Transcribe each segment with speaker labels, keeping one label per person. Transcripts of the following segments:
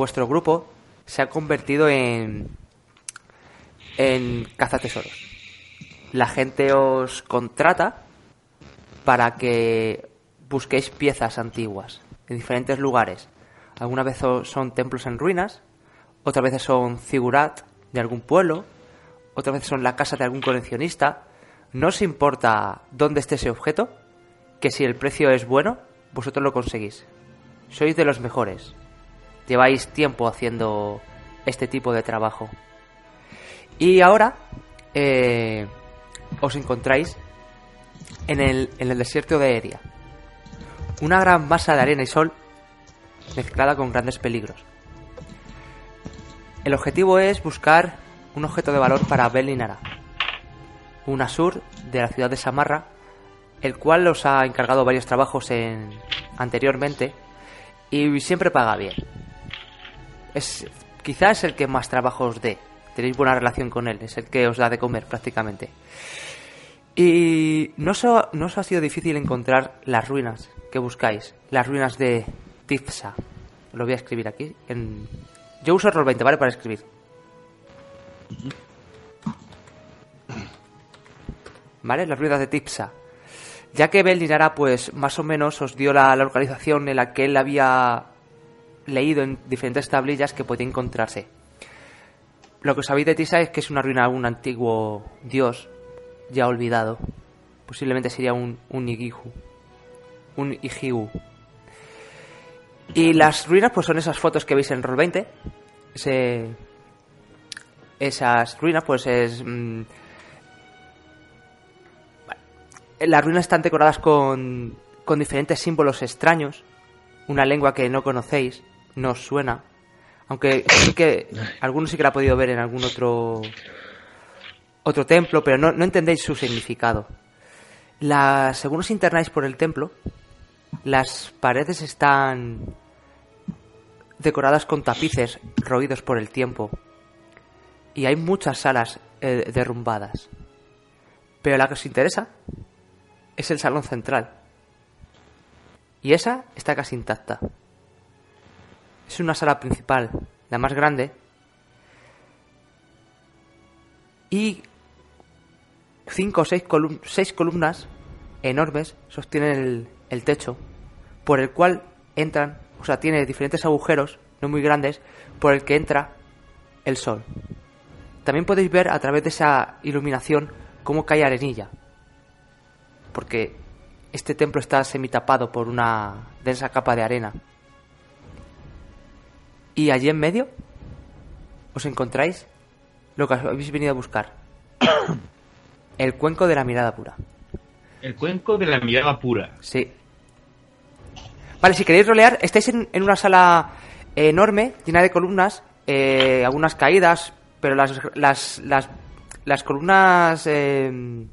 Speaker 1: Vuestro grupo se ha convertido en en cazatesoros. La gente os contrata para que busquéis piezas antiguas en diferentes lugares. Algunas veces son templos en ruinas, otras veces son figurat de algún pueblo, otras veces son la casa de algún coleccionista. No os importa dónde esté ese objeto, que si el precio es bueno, vosotros lo conseguís. Sois de los mejores. Lleváis tiempo haciendo este tipo de trabajo. Y ahora eh, os encontráis en el, desierto de Eria. Una gran masa de arena y sol mezclada con grandes peligros. El objetivo es buscar un objeto de valor para Belinara, un Asur de la ciudad de Samarra, el cual os ha encargado varios trabajos en, anteriormente y siempre paga bien. Es quizás el que más trabajos dé. Tenéis buena relación con él, es el que os da de comer prácticamente. Y no os, ha, no os ha sido difícil encontrar las ruinas que buscáis, las ruinas de Tifsa. Lo voy a escribir aquí. Yo uso Roll 20, ¿vale? Para escribir. ¿Vale? Las ruinas de Tipsa. Ya que Belinara, pues más o menos os dio la localización en la que él había leído en diferentes tablillas que podía encontrarse. Lo que sabéis de Tisa es que es una ruina de un antiguo dios ya olvidado. Posiblemente sería un, un Igihu. Un Igiu. Y las ruinas pues son esas fotos que veis en Roll20. Ese, esas ruinas pues es... mm, las ruinas están decoradas con, con diferentes símbolos extraños. Una lengua que no conocéis, no os suena. Aunque sí que algunos sí que la ha podido ver en algún otro otro templo, pero no, no entendéis su significado. La, según os internáis por el templo, las paredes están decoradas con tapices roídos por el tiempo. Y hay muchas salas eh, derrumbadas. Pero la que os interesa es el salón central. Y esa está casi intacta. Es una sala principal, la más grande. Y cinco o seis, colum- seis columnas enormes sostienen el, el techo, por el cual entran, o sea, tiene diferentes agujeros, no muy grandes, por el que entra el sol. También podéis ver a través de esa iluminación cómo cae arenilla, porque este templo está semitapado por una densa capa de arena. Y allí en medio os encontráis lo que habéis venido a buscar. El cuenco de la mirada pura.
Speaker 2: El cuenco de la mirada pura.
Speaker 1: Sí. Vale, si queréis rolear, estáis en, en una sala enorme, llena de columnas, eh, algunas caídas, pero las, las, las, las columnas eh,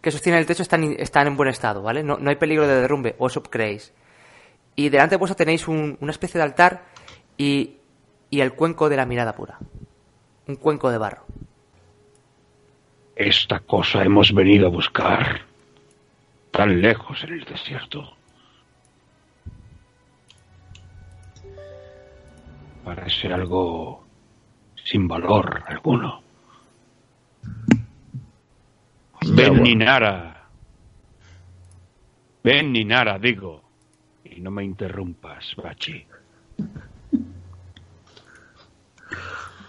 Speaker 1: que sostienen el techo están, están en buen estado, ¿vale? No, no hay peligro de derrumbe, o eso creéis. Y delante de vosotros tenéis un- una especie de altar y, y el cuenco de la mirada pura. Un cuenco de barro.
Speaker 3: Esta cosa hemos venido a buscar. Tan lejos en el desierto. Parece algo sin valor alguno.
Speaker 2: Ven Ninara. Ven Ninara, digo.
Speaker 3: Y no me interrumpas, Bachi.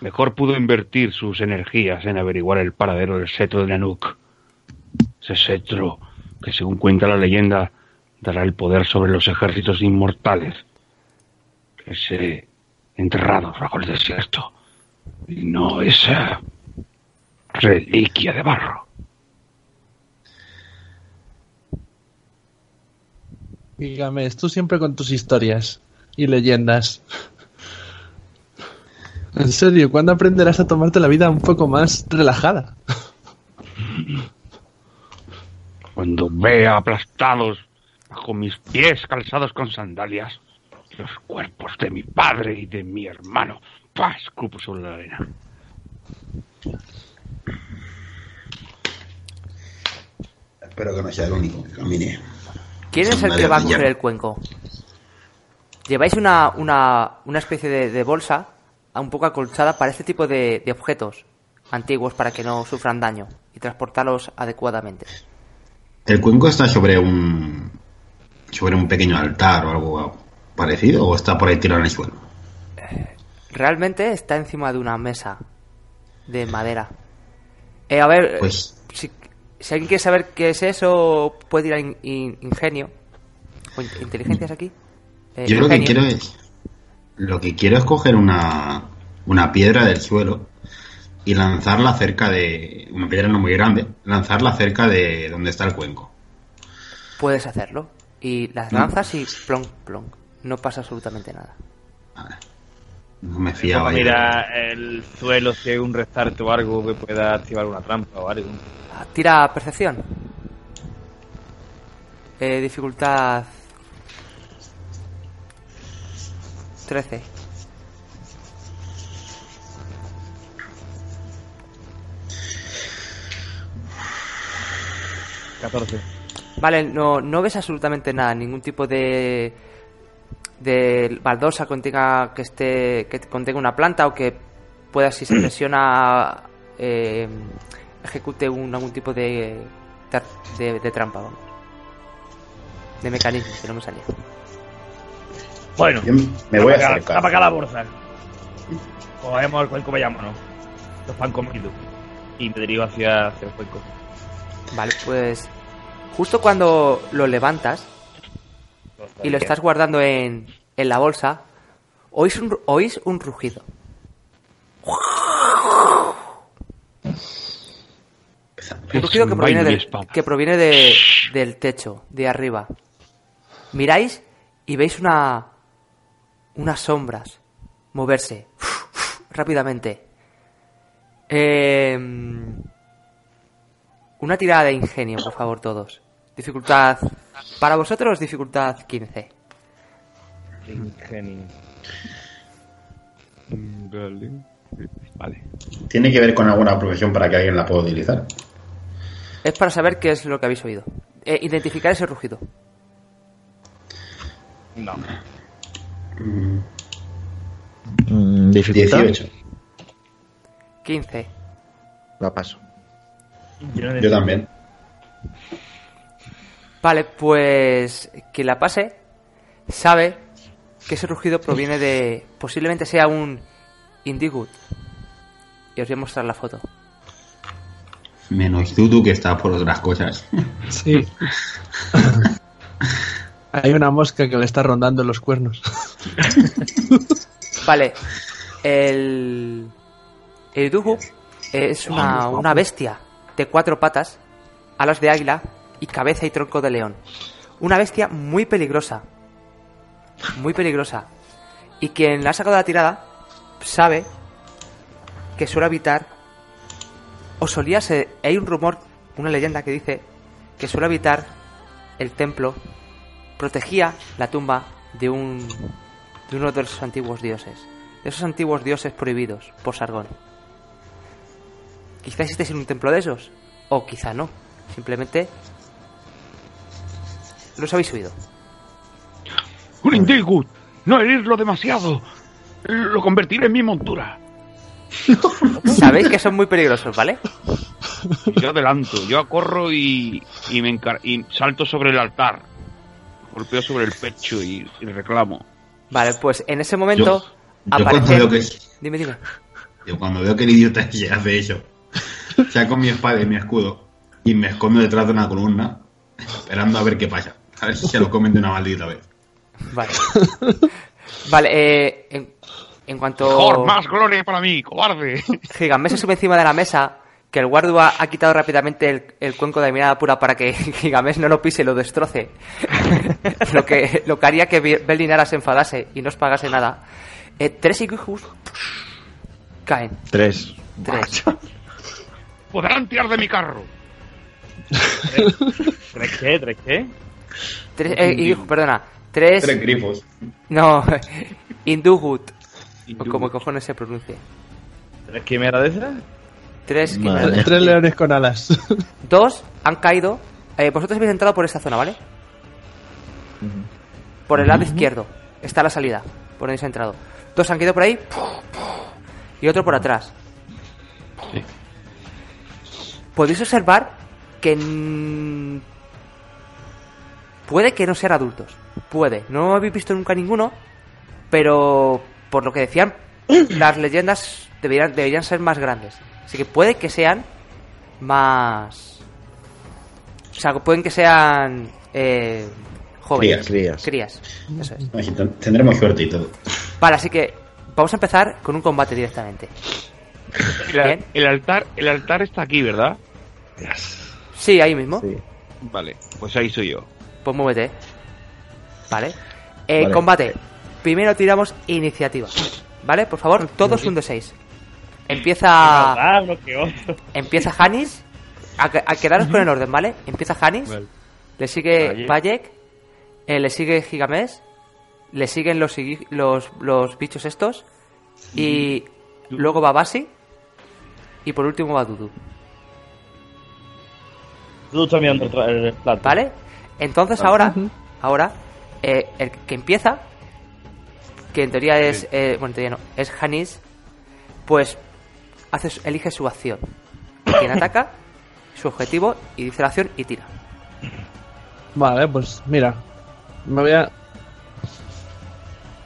Speaker 2: Mejor pudo invertir sus energías en averiguar el paradero del cetro de Nanuk.
Speaker 3: Ese cetro que, según cuenta la leyenda, dará el poder sobre los ejércitos inmortales. Ese enterrados bajo el desierto. Y no esa reliquia de barro.
Speaker 4: Dígame, tú siempre con tus historias y leyendas. En serio, ¿cuándo aprenderás a tomarte la vida un poco más relajada?
Speaker 2: Cuando vea aplastados bajo mis pies calzados con sandalias los cuerpos de mi padre y de mi hermano. ¡Pah! Escupo sobre la arena.
Speaker 5: Espero que no sea el único que camine.
Speaker 1: ¿Quién es el que va a coger el cuenco? Lleváis una, una, una especie de, de bolsa un poco acolchada para este tipo de, de objetos antiguos para que no sufran daño y transportarlos adecuadamente.
Speaker 5: ¿El cuenco está sobre un sobre un pequeño altar o algo parecido o está por ahí tirado en el suelo?
Speaker 1: Realmente está encima de una mesa de madera. Eh, a ver,
Speaker 5: Pues
Speaker 1: si, si alguien quiere saber qué es eso, puede ir a in- in- ingenio. ¿O in- inteligencias aquí? Eh,
Speaker 5: yo lo que quiero es lo que quiero es coger una una piedra del suelo y lanzarla cerca de una piedra no muy grande, lanzarla cerca de donde está el cuenco.
Speaker 1: Puedes hacerlo. Y las lanzas y plonk, plonk. No pasa absolutamente nada.
Speaker 5: No me fiaba.
Speaker 6: Mirar el suelo si hay un restart o algo que pueda activar una trampa o algo.
Speaker 1: Ah, Tira percepción. Eh, dificultad 13.
Speaker 6: Catorce.
Speaker 1: Vale, no, no ves absolutamente nada, ningún tipo de de baldosa contenga que esté que contenga una planta o que pueda si se presiona eh, ejecute un, algún tipo de, de de trampa, vamos. De mecanismo, que no me salía.
Speaker 6: Bueno,
Speaker 5: Yo me voy a acercar.
Speaker 6: para acá la bolsa. Cogemos el cuenco, vayámonos. Los pan comidos. Y me dirijo hacia, hacia el cuenco.
Speaker 1: Vale, pues justo cuando lo levantas y lo estás guardando en, en la bolsa, oís un, oís un rugido. Un rugido que proviene, del, que proviene de, del techo, de arriba. Miráis y veis una unas sombras moverse rápidamente. Em, una tirada de ingenio, por favor, todos. Dificultad. Para vosotros, dificultad 15.
Speaker 6: Ingenio.
Speaker 2: Mm, Vale. Vale.
Speaker 5: Tiene que ver con alguna profesión para que alguien la pueda utilizar.
Speaker 1: Es para saber qué es lo que habéis oído. Eh, identificar ese rugido.
Speaker 6: No.
Speaker 7: Mm, dificultad.
Speaker 5: 18.
Speaker 1: 15.
Speaker 7: La paso.
Speaker 6: Yo, no
Speaker 5: Yo también.
Speaker 1: Vale, pues quien la pase sabe que ese rugido proviene de. Posiblemente sea un Indigut. Y os voy a mostrar la foto.
Speaker 5: Menos Dudu que está por otras cosas.
Speaker 4: Sí. Hay una mosca que le está rondando los cuernos.
Speaker 1: Vale, el. El Dugu es una, una bestia de cuatro patas, alas de águila y cabeza y tronco de león. Una bestia muy peligrosa. Muy peligrosa. Y quien la ha sacado de la tirada sabe que suele habitar. O solía ser. Hay un rumor, una leyenda que dice que suele habitar el templo. Protegía la tumba de un. De uno de los antiguos dioses. De esos antiguos dioses prohibidos por Sargón. Quizá en un templo de esos. O quizá no. Simplemente. Los habéis oído.
Speaker 2: Un Indigut. No herirlo demasiado. Lo convertiré en mi montura.
Speaker 1: Sabéis que son muy peligrosos, ¿vale?
Speaker 2: Yo adelanto. Yo corro y, y me encar- y salto sobre el altar. Golpeo sobre el pecho y, y reclamo.
Speaker 1: Vale, pues en ese momento
Speaker 5: Yo- yo cuando
Speaker 1: aparece.
Speaker 5: veo que-
Speaker 1: Dime, dime.
Speaker 5: Yo cuando veo que el idiota ese hace eso, saco mi espada y mi escudo y me escondo detrás de una columna, esperando a ver qué pasa. A ver si se lo comen de una maldita vez.
Speaker 1: Vale. Vale, eh, en, en cuanto.
Speaker 2: Mejor, más gloria para mí, cobarde.
Speaker 1: Gigamés se sube encima de la mesa, que el guardia ha quitado rápidamente el, el cuenco de mirada pura para que Gigamés no lo pise y lo destroce. lo, que, lo que haría que Be- Belinara se enfadase y no os pagase nada. Eh, tres Igujus Caen.
Speaker 7: Tres.
Speaker 1: Tres.
Speaker 2: Podrán tirar de mi carro.
Speaker 6: ¿Tres qué? ¿Tres qué?
Speaker 1: Tres eh, y- perdona. Tres.
Speaker 5: Tres grifos.
Speaker 1: No. Indugut. O como cojones se pronuncie.
Speaker 6: ¿Tres quimeras de esas?
Speaker 1: Tres.
Speaker 7: Vale.
Speaker 4: Tres leones con alas.
Speaker 1: Dos han caído. Eh, vosotros habéis entrado por esta zona, ¿vale? Por el lado izquierdo. Está la salida. Por donde habéis entrado. Dos han caído por ahí. Y otro por atrás. Podéis observar que. Puede que no sean adultos. Puede. No habéis visto nunca ninguno. Pero. Por lo que decían, las leyendas deberían, deberían ser más grandes. Así que puede que sean más. O sea, pueden que sean. Eh, jóvenes.
Speaker 7: Crías.
Speaker 1: Crías. Eso es.
Speaker 5: Tendremos suerte y todo.
Speaker 1: Vale, así que vamos a empezar con un combate directamente.
Speaker 2: El, el altar, el altar está aquí, ¿verdad?
Speaker 1: Sí, ahí mismo.
Speaker 7: Sí.
Speaker 2: Vale, pues ahí soy yo.
Speaker 1: Pues muévete. Vale. Eh,
Speaker 7: Vale.
Speaker 1: Combate. Primero tiramos iniciativa. ¿Vale? Por favor, todos un de 6. Empieza.
Speaker 6: Uno que otro.
Speaker 1: Empieza Hanis. A, a quedaros con el orden, ¿vale? Empieza Hanis.
Speaker 2: Vale.
Speaker 1: Le sigue
Speaker 2: Bayek.
Speaker 1: Eh, le sigue Gigamesh. Le siguen los, los, los bichos estos. Y luego va Basi. Y por último va Dudu.
Speaker 6: Tú estás mirando el plato.
Speaker 1: ¿Vale? Entonces ahora, ahora, eh, el que empieza, que en teoría es, eh, bueno, en teoría no, es Hanis, pues hace, elige su acción. Quien ataca, su objetivo, y dice la acción y tira.
Speaker 4: Vale, pues mira. Me voy a.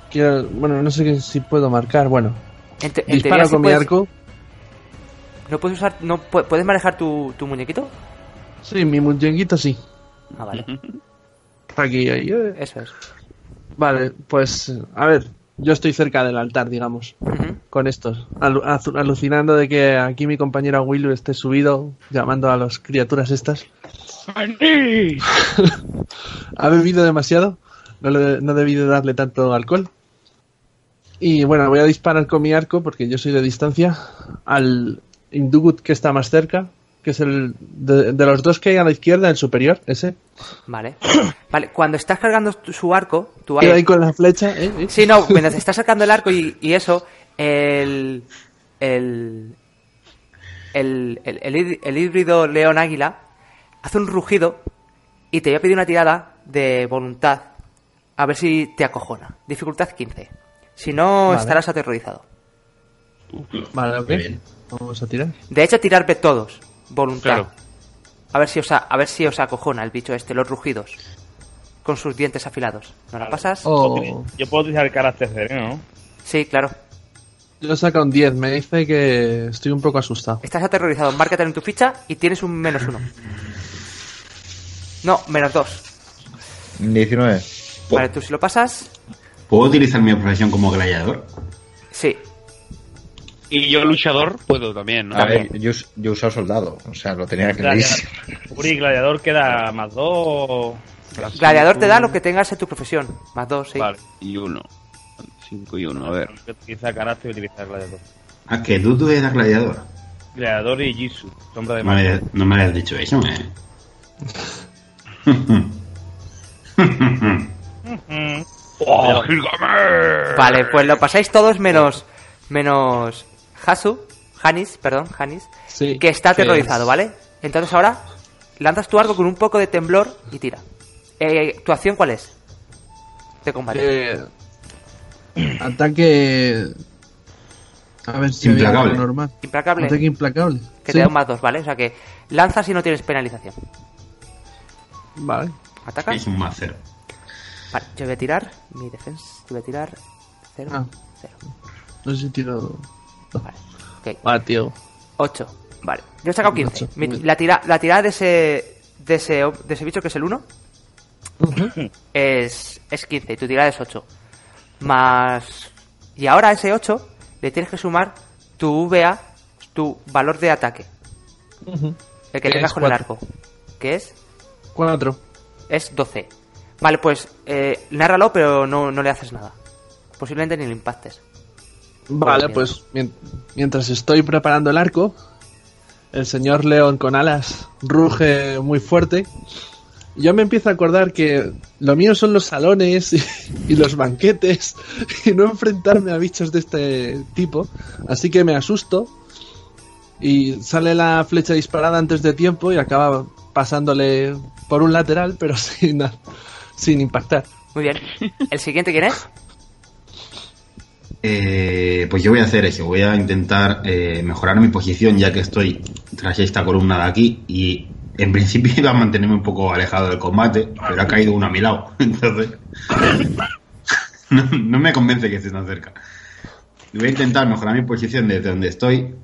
Speaker 4: Quiero. Bueno, no sé qué- si puedo marcar. Bueno,
Speaker 1: En te- en
Speaker 4: disparo
Speaker 1: teoría sí
Speaker 4: con mi
Speaker 1: puedes-
Speaker 4: arco.
Speaker 1: ¿No puedes usar, no pu- puedes manejar tu, tu muñequito?
Speaker 4: Sí, mi muñequito sí.
Speaker 1: Ah, vale.
Speaker 4: Aquí, ahí. eh.
Speaker 1: Eso es.
Speaker 4: Vale, pues. A ver, yo estoy cerca del altar, digamos. Con estos. Alucinando de que aquí mi compañero Willu esté subido, llamando a las criaturas estas. Ha bebido demasiado. No, le, no debí de darle tanto alcohol. Y bueno, voy a disparar con mi arco, porque yo soy de distancia, al Indugut que está más cerca, que es el de, de los dos que hay a la izquierda, el superior, ese.
Speaker 1: Vale. Vale, cuando estás cargando tu- su arco, tu
Speaker 4: Queda
Speaker 1: arco...
Speaker 4: ahí con la flecha, ¿eh? ¿eh?
Speaker 1: Sí, no, mientras te estás sacando el arco y, y eso, el. El. El, el, el hí- el híbrido león águila hace un rugido y te voy a pedir una tirada de voluntad a ver si te acojona. Dificultad 15. Si no,
Speaker 4: Vale.
Speaker 1: estarás aterrorizado.
Speaker 4: Vale, ok.
Speaker 5: Bien.
Speaker 4: Vamos a tirar.
Speaker 1: De hecho, tirarme todos. Voluntad.
Speaker 2: Claro.
Speaker 1: A ver si os a, a ver si os acojona el bicho este, los rugidos. Con sus dientes afilados. ¿No la pasas?
Speaker 4: Oh,
Speaker 6: Yo puedo utilizar el carácter sereno, ¿no?
Speaker 1: Sí, claro.
Speaker 4: yo saca un 10, me dice que estoy un poco asustado.
Speaker 1: Estás aterrorizado, márcate en tu ficha y tienes un menos uno. No, menos dos.
Speaker 7: 19.
Speaker 1: Vale, tú si lo pasas,
Speaker 5: ¿Puedo utilizar mi profesión como gladiador?
Speaker 2: Y yo luchador puedo también, ¿no?
Speaker 7: A ver, yo, yo he usado soldado. O sea, lo tenía que.
Speaker 6: Gladiador. Uri, gladiador queda más dos.
Speaker 1: Gladiador te da lo que tengas en tu profesión. Más dos, sí.
Speaker 2: Vale, y uno. Cinco y uno, a ver.
Speaker 6: Que utiliza carácter y utiliza gladiador.
Speaker 5: Ah, que Dudu era gladiador.
Speaker 6: Gladiador y Jisoo, sombra de
Speaker 5: No me, no me habías dicho eso, ¿eh?
Speaker 2: ¡Oh!
Speaker 1: Vale, pues lo pasáis todos menos. Menos. Hasu. Hanis, perdón, Hanis.
Speaker 4: Sí.
Speaker 1: Que está aterrorizado,
Speaker 4: es-
Speaker 1: ¿vale? Entonces ahora lanzas tu arco con un poco de temblor y tira. Eh, ¿Tu acción cuál es? De combate.
Speaker 4: Eh, ataque. A ver si
Speaker 5: Implacable.
Speaker 4: normal.
Speaker 1: Implacable.
Speaker 4: Ataque implacable.
Speaker 1: Que
Speaker 4: Sí.
Speaker 1: te da un más dos, ¿vale? O sea que lanzas y no tienes penalización.
Speaker 4: Vale.
Speaker 1: Ataca.
Speaker 5: Es un más cero.
Speaker 1: Vale, yo voy a tirar mi defensa. Yo voy a tirar. Cero.
Speaker 4: Ah.
Speaker 1: Cero.
Speaker 4: No sé si tiro.
Speaker 1: Vale. Ok.
Speaker 4: Ah, tío.
Speaker 1: 8. Vale. Yo he sacado 15.
Speaker 4: Ocho.
Speaker 1: Mi- la, tira, la tirada de ese, de ese. de ese bicho que es el 1 es, es 15 y tu tirada es 8. Más. Y ahora a ese 8 le tienes que sumar tu VA, tu valor de ataque. El que tengas con el arco. Que es.
Speaker 4: Cuatro.
Speaker 1: Es 12. Vale, pues eh, nárralo, pero no, no le haces nada. Posiblemente ni lo impactes.
Speaker 4: Vale, pues mien- mientras estoy preparando el arco, el señor león con alas ruge muy fuerte. Yo me empiezo a acordar que lo mío son los salones y, y los banquetes y no enfrentarme a bichos de este tipo. Así que me asusto y sale la flecha disparada antes de tiempo y acaba pasándole por un lateral, pero sin, sin impactar.
Speaker 1: Muy bien. ¿El siguiente quién es?
Speaker 5: Eh, pues yo voy a hacer eso, voy a intentar eh, mejorar mi posición ya que estoy tras esta columna de aquí y en principio iba a mantenerme un poco alejado del combate, pero ha caído uno a mi lado, entonces no, no me convence que esté tan cerca. Voy a intentar mejorar mi posición desde donde estoy,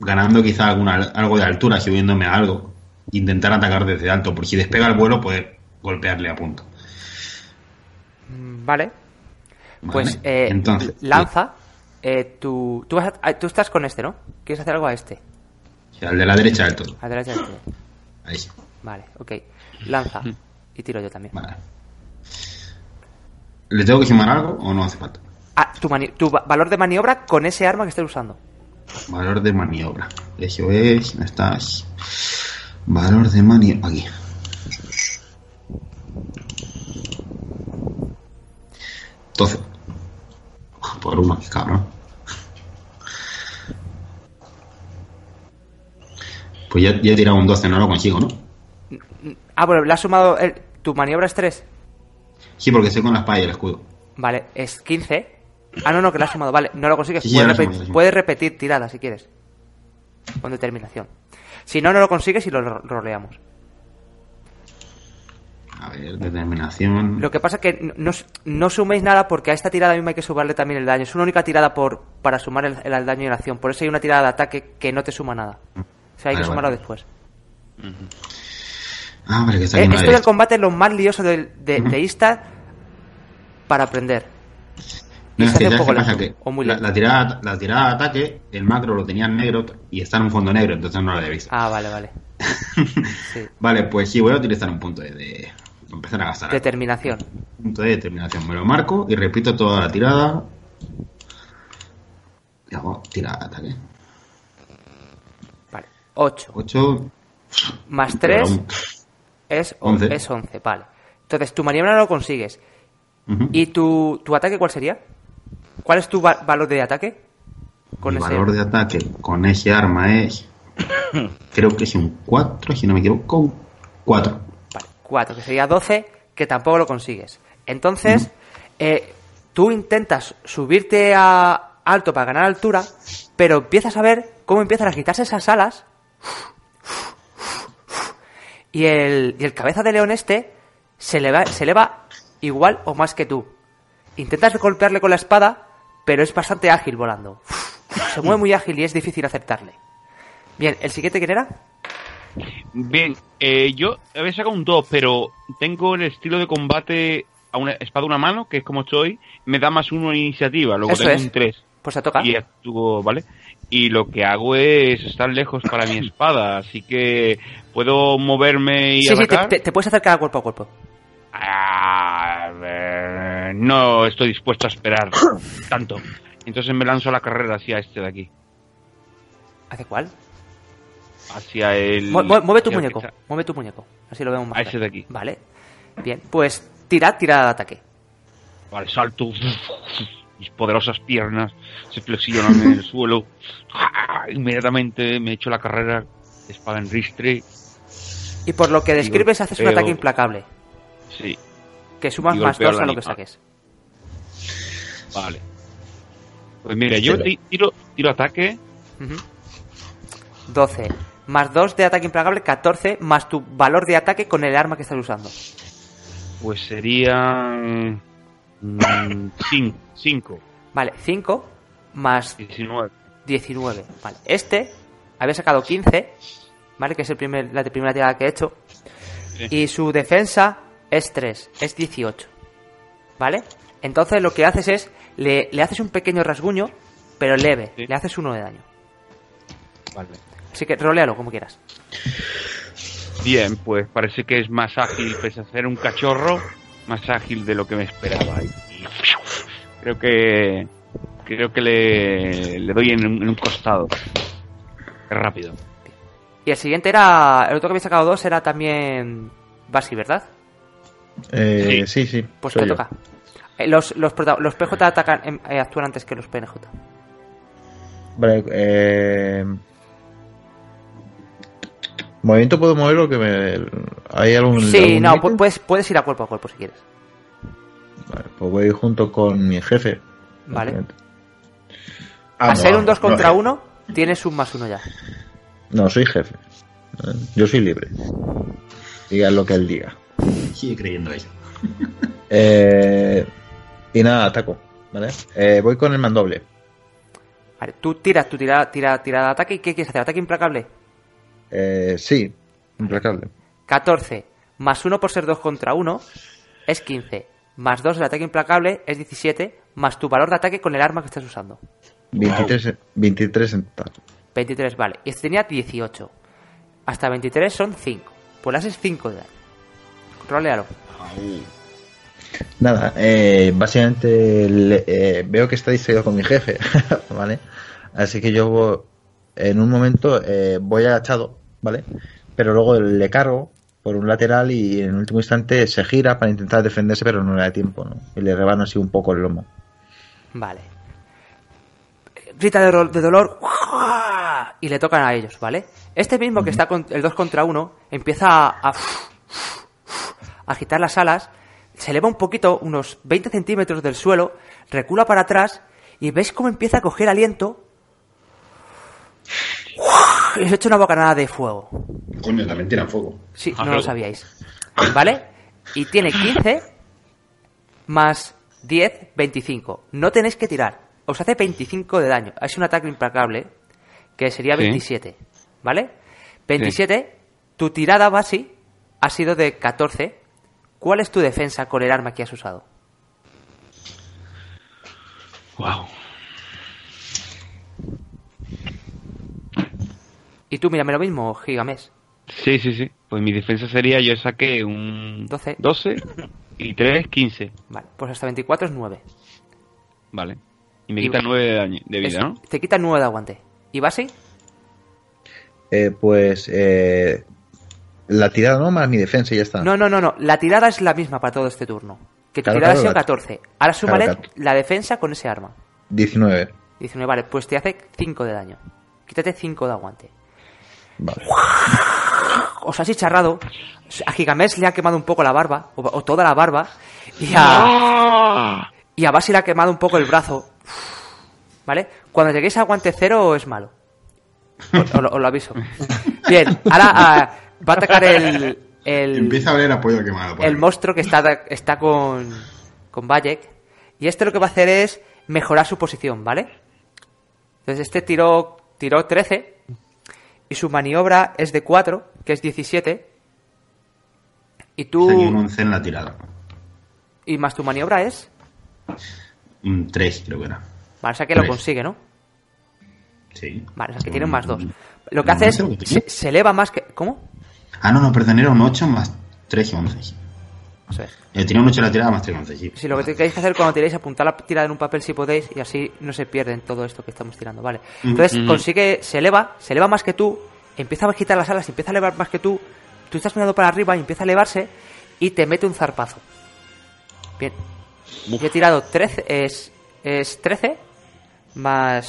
Speaker 5: ganando quizá alguna, algo de altura, subiéndome a algo, intentar atacar desde alto, por si despega el vuelo poder golpearle a punto.
Speaker 1: Mm, Vale.
Speaker 5: ¿Vale?
Speaker 1: Pues eh,
Speaker 5: entonces,
Speaker 1: lanza. eh, tú, tú, vas a- ah, tú estás con este, ¿no? ¿Quieres hacer algo a este?
Speaker 5: sí, al de la derecha del todo.
Speaker 1: A la derecha de este.
Speaker 5: Ahí sí.
Speaker 1: Vale, ok. Lanza. Y tiro yo también.
Speaker 5: Vale. ¿Le tengo que sumar algo o no hace falta?
Speaker 1: Ah, tu, valor de maniobra con ese arma que estés usando.
Speaker 5: Valor de maniobra. Eso es. ¿dónde estás? Valor de maniobra. Aquí. Doce. Por uno, cabrón. Pues ya, ya he tirado un 12, no lo consigo, ¿no?
Speaker 1: Ah, bueno, le has sumado. el- tu maniobra es 3.
Speaker 5: Sí, porque estoy con la espada y el escudo.
Speaker 1: Vale, es 15. Ah, no, no, que le has sumado. Vale, no lo consigues.
Speaker 5: Sí, sí, ya
Speaker 1: puedes,
Speaker 5: lo he
Speaker 1: repe-
Speaker 5: sumado, ya lo he sumado.
Speaker 1: puedes repetir tirada si quieres. Con determinación. Si no, no lo consigues y lo ro- roleamos.
Speaker 5: A ver, determinación.
Speaker 1: Lo que pasa es que no, no, suméis nada porque a esta tirada misma hay que sumarle también el daño. Es una única tirada por para sumar el, el daño y la acción. Por eso hay una tirada de ataque que no te suma nada. O sea, hay que
Speaker 5: Vale,
Speaker 1: sumarlo
Speaker 5: vale.
Speaker 1: después.
Speaker 5: Ah, vale, que está
Speaker 1: Eh, esto del combate es lo más lioso de, de Istar para aprender.
Speaker 5: No, es que
Speaker 1: un
Speaker 5: ¿sabes
Speaker 1: poco lento,
Speaker 5: Que
Speaker 1: o muy
Speaker 5: la, tirada, la tirada de ataque, el macro lo tenía en negro y está en un fondo negro, entonces no lo había visto.
Speaker 1: Ah, vale, vale. Sí.
Speaker 5: Vale, pues sí, voy a utilizar un punto de... de- empezar a gastar.
Speaker 1: Determinación.
Speaker 5: punto de determinación. Me lo marco y repito toda la tirada. Y hago tirada de ataque.
Speaker 1: Vale. 8
Speaker 5: 8
Speaker 1: más 3 es 11.
Speaker 5: 11.
Speaker 1: es 11. Vale. Entonces, tu maniobra no lo consigues.
Speaker 5: Ujú.
Speaker 1: ¿Y tu, tu ataque cuál sería? ¿Cuál es tu va- valor de ataque? Con
Speaker 5: Mi
Speaker 1: ese.
Speaker 5: valor de ataque con ese arma es... creo que es un 4, si no me equivoco. un 4.
Speaker 1: Vale, 4, que sería 12, que tampoco lo consigues. Entonces, eh, tú intentas subirte a alto para ganar altura, pero empiezas a ver cómo empiezan a quitarse esas alas. Y el, y el cabeza de león este se eleva, se eleva igual o más que tú. Intentas golpearle con la espada, pero es bastante ágil volando. Se mueve muy ágil y es difícil acertarle. Bien, ¿el siguiente quién era?
Speaker 2: Bien, eh, yo había sacado un 2, pero tengo el estilo de combate a una espada a una mano, que es como estoy, me da más uno en iniciativa, luego
Speaker 1: Eso
Speaker 2: tengo
Speaker 1: es.
Speaker 2: un 3
Speaker 1: Pues se toca.
Speaker 2: y actúo, ¿vale? Y lo que hago es estar lejos para mi espada, así que puedo moverme y
Speaker 1: Sí, sí, te,
Speaker 2: atacar.
Speaker 1: te- puedes acercar cuerpo a cuerpo.
Speaker 2: A ver, no estoy dispuesto a esperar tanto. Entonces me lanzo a la carrera hacia este de aquí.
Speaker 1: ¿Hace cuál?
Speaker 2: Hacia el...
Speaker 1: Mu- mu- mueve tu
Speaker 2: hacia
Speaker 1: muñeco, mueve tu muñeco. Así lo vemos más.
Speaker 2: A ese de aquí.
Speaker 1: Vale. Bien, pues tirad, tirada de ataque.
Speaker 2: Al salto, mis poderosas piernas se flexionan en el suelo. Inmediatamente me echo la carrera, espada en ristre.
Speaker 1: Y por lo que describes, haces un ataque implacable.
Speaker 2: Sí,
Speaker 1: Que sumas más dos a lo que saques.
Speaker 2: vale. Pues mira, yo tiro, tiro ataque.
Speaker 1: Ujú. 12. Más 2 de ataque implacable, 14. Más tu valor de ataque con el arma que estás usando.
Speaker 2: Pues serían 5,
Speaker 1: Vale, 5 más
Speaker 2: 19.
Speaker 1: 19. Vale, este había sacado 15. Vale, que es el primer, la primera tirada que he hecho.
Speaker 2: Sí.
Speaker 1: Y su defensa es 3, es 18. ¿Vale? Entonces lo que haces es, le, le haces un pequeño rasguño, pero leve.
Speaker 2: Sí.
Speaker 1: Le haces uno de daño.
Speaker 2: Vale.
Speaker 1: Así que rolealo como quieras.
Speaker 2: Bien, pues parece que es más ágil, pese a ser un cachorro, más ágil de lo que me esperaba. Y creo que, creo que le, le doy en, un- en un costado. Es rápido.
Speaker 1: Y el siguiente era. El otro que había sacado dos era también. Basi, ¿verdad?
Speaker 7: Eh, sí, sí.
Speaker 1: Pues
Speaker 7: soy
Speaker 1: te
Speaker 7: yo.
Speaker 1: toca. Eh, Los, los PJ atacan, em, eh, actúan antes que los PNJ.
Speaker 7: Vale, eh... Movimiento puedo moverlo que me... ¿Hay algún...
Speaker 1: Sí,
Speaker 7: algún
Speaker 1: no, pu- puedes, puedes ir a cuerpo a cuerpo si quieres.
Speaker 7: Vale, pues voy junto con mi jefe.
Speaker 1: Vale.
Speaker 5: Ah,
Speaker 1: a ser un 2
Speaker 5: no,
Speaker 1: contra
Speaker 5: eh.
Speaker 1: 1, tienes un más uno ya.
Speaker 7: No, soy jefe. Yo soy libre. Diga lo que él diga.
Speaker 5: Sigue creyendo eso.
Speaker 7: Eh, y nada, ataco. ¿Vale? Eh, voy con el mandoble.
Speaker 1: Vale, tú tiras tu tira, tira, tira de ataque. ¿Y qué quieres hacer? ¿Ataque implacable?
Speaker 7: Eh, sí, implacable.
Speaker 1: 14 más 1 por ser 2 contra 1 es 15. Más 2 del ataque implacable es 17. Más tu valor de ataque con el arma que estás usando.
Speaker 7: 23, 23 en total.
Speaker 1: 23, vale. Y este tenía 18. Hasta 23 son 5. Pues le haces 5 de daño. Rolealo.
Speaker 7: Nada, eh, básicamente le- eh, veo que está distraído con mi jefe, ¿vale? Así que yo en un momento eh, voy agachado, ¿vale? Pero luego le cargo por un lateral y en el último instante se gira para intentar defenderse, pero no le da tiempo, ¿no? Y le rebano así un poco el lomo.
Speaker 1: Vale. Grita de, dolor y le tocan a ellos, ¿vale? Este mismo que está con el 2 contra 1 empieza a, a, agitar las alas, se eleva un poquito, unos 20 centímetros del suelo, recula para atrás y veis cómo empieza a coger aliento y se echa una bocanada de fuego.
Speaker 5: Coño, también tiran fuego.
Speaker 1: Sí,
Speaker 2: Ah,
Speaker 1: no lo sabíais. ¿Vale? Y tiene 15 más 10, 25. No tenéis que tirar. Os hace 25 de daño. Es un ataque implacable que sería
Speaker 2: Sí.
Speaker 1: 27. ¿Vale? 27. Tu tirada base ha sido de 14. ¿Cuál es tu defensa con el arma que has usado?
Speaker 2: Wow.
Speaker 1: Y tú mírame lo mismo, Gigames.
Speaker 2: Sí, sí, sí. Pues mi defensa sería yo saqué un
Speaker 1: 12.
Speaker 2: 12 y 3, 15.
Speaker 1: Vale, pues hasta 24 es 9.
Speaker 2: Vale. Y me
Speaker 1: Y-
Speaker 2: quita 9 de, daño- de vida,
Speaker 1: Es-
Speaker 2: ¿no?
Speaker 1: Te quita 9 de aguante. ¿Y base?
Speaker 7: Eh, pues eh, la tirada no más mi defensa y ya está.
Speaker 1: No, no, no, no. La tirada es la misma para todo este turno. Que tu
Speaker 7: Claro,
Speaker 1: tirada
Speaker 7: claro,
Speaker 1: ha sido
Speaker 7: la-
Speaker 1: 14. Ahora
Speaker 7: Claro, claro.
Speaker 1: la defensa con ese arma.
Speaker 7: 19.
Speaker 1: 19, vale, pues te hace 5 de daño. Quítate 5 de aguante.
Speaker 7: Vale.
Speaker 1: Os has chicharrado. A Gigamesh le ha quemado un poco la barba, o, o toda la barba. Y
Speaker 2: ¡Ah!
Speaker 1: a, y a Basi le ha quemado un poco el brazo. ¿Vale? Cuando lleguéis a aguante cero es malo. Os, os lo, os lo aviso. Bien, ahora ah, va a atacar el. el
Speaker 5: Empieza a oler a pollo quemado.
Speaker 1: el monstruo que está, está con, con Bayek. Y este lo que va a hacer es mejorar su posición, ¿vale? Entonces este tiró, tiró 13 y su maniobra es de 4, que es 17. Y tú...
Speaker 5: Saqué un 11 en la tirada.
Speaker 1: Y más tu maniobra es...
Speaker 5: Un 3 creo que era.
Speaker 1: Vale, o sea que lo
Speaker 5: Tres.
Speaker 1: consigue, ¿no?
Speaker 5: Sí.
Speaker 1: Vale, o sea que tiene un más 2.
Speaker 5: Mm,
Speaker 1: Lo que hace es...
Speaker 5: lo que
Speaker 1: Se, se eleva más que... ¿Cómo?
Speaker 5: Ah, no, no, perdón, era un 8 más 3 y 11.
Speaker 1: Eso es.
Speaker 5: Eh, tenía un 8 en la tirada más 3 y 11, sí.
Speaker 1: Si lo que tenéis que hacer cuando tiréis, apuntar la tirada en un papel si podéis y así no se pierden todo esto que estamos tirando, ¿vale? Entonces
Speaker 2: Ujú.
Speaker 1: consigue, se eleva, se eleva más que tú, empieza a agitar las alas, empieza a elevar más que tú, tú estás mirando para arriba y empieza a elevarse y te mete un zarpazo. Bien. Yo he tirado 13, es, es 13 más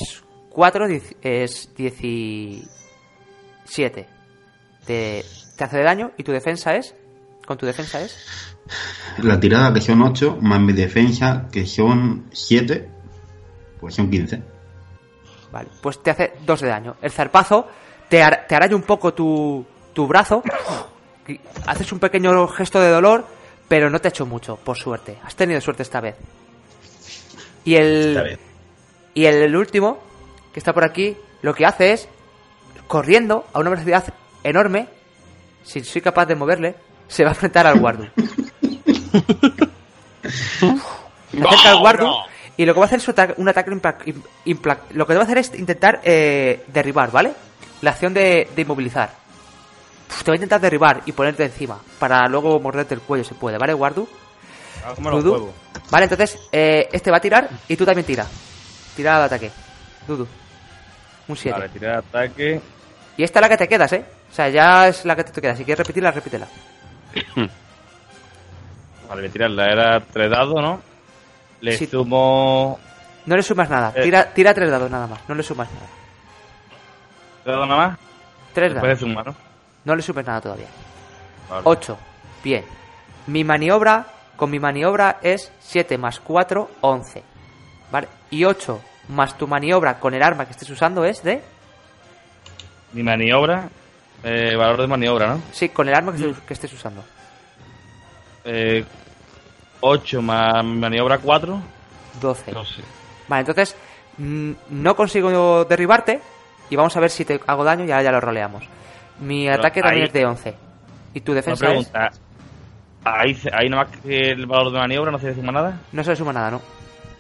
Speaker 1: 4 diez- es 17. Te, te hace de daño y tu defensa es, con tu defensa es...
Speaker 5: La tirada que son 8 más mi defensa que son 7, pues son 15.
Speaker 1: Vale, pues te hace dos de daño. El zarpazo te, ar- te araña un poco tu, tu brazo. Haces un pequeño gesto de dolor, pero no te ha hecho mucho, por suerte. Has tenido suerte esta vez. Y el, y el último, que está por aquí, lo que hace es, corriendo a una velocidad enorme, si soy capaz de moverle, se va a enfrentar al guardu. Se acerca al guardu y lo que va a hacer es un ataque, un ataque impla- im- impla- lo que va a hacer es intentar eh, derribar, ¿vale? La acción de, de inmovilizar. Uf, te va a intentar derribar y ponerte encima para luego morderte el cuello, se puede, ¿vale, guardu?
Speaker 6: Ah,
Speaker 1: Dudu. Vale, entonces eh, este va a tirar y tú también tira. Tirada de ataque. Dudu. Un 7.
Speaker 6: Vale, tirada de ataque.
Speaker 1: Y esta es la que te quedas, ¿eh? O sea, ya es la que te queda. Si quieres repetirla, repítela.
Speaker 6: Vale, voy a tirarla. Era tres dados, ¿no? Le
Speaker 1: Sí.
Speaker 6: sumo.
Speaker 1: No le sumas nada.
Speaker 6: Eh.
Speaker 1: Tira, tira tres dados nada más. No le sumas nada.
Speaker 6: ¿Tres dados nada más?
Speaker 1: Tres dados.
Speaker 6: sumar, ¿no?
Speaker 1: No le sumes nada todavía.
Speaker 6: Vale.
Speaker 1: 8. Bien. Mi maniobra, con mi maniobra es 7 más 4, 11. ¿Vale? Y 8 más tu maniobra con el arma que estés usando es de...
Speaker 6: Mi maniobra. Eh, valor de maniobra, ¿no?
Speaker 1: Sí, con el arma que, estés- que estés usando.
Speaker 6: Eh, 8 más maniobra 4.
Speaker 1: 12.
Speaker 2: No sé.
Speaker 1: Vale, entonces mm, no consigo derribarte y vamos a ver si te hago daño y ahora ya lo roleamos. Mi
Speaker 6: Pero
Speaker 1: ataque también
Speaker 6: ahí-
Speaker 1: es de 11. Y tu defensa es...
Speaker 6: Ahí, ahí nada más que el valor de maniobra no se le suma nada.
Speaker 1: No se le suma nada, ¿no?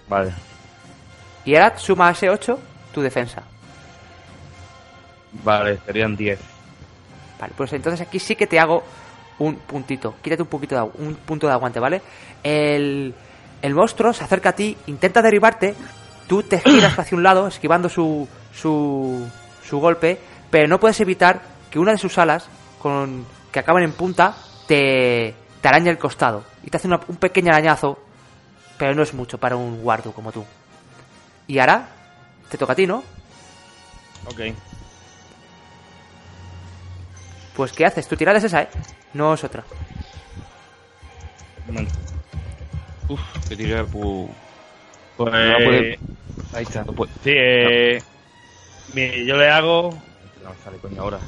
Speaker 6: Vale.
Speaker 1: Y ahora suma a ese 8 tu defensa.
Speaker 6: Vale, serían 10.
Speaker 1: Vale, pues entonces aquí sí que te hago un puntito. Quítate un poquito de un punto de aguante, ¿vale? El, el monstruo se acerca a ti, intenta derribarte, tú te giras hacia un lado, esquivando su, su, su golpe, pero no puedes evitar que una de sus alas, con, que acaban en punta, te, te araña el costado. Y te hace una- un pequeño arañazo, pero no es mucho para un guardo como tú. Y ahora, te toca a ti, ¿no?
Speaker 6: Ok.
Speaker 1: Pues ¿qué haces? Tu tirada es esa, ¿eh? No es otra.
Speaker 6: Momento.
Speaker 2: Uf, que tira pu-
Speaker 6: Pues.
Speaker 2: No la puede- Ahí está, no puede.
Speaker 6: Sí, eh. yo le hago. No me sale coño ahora.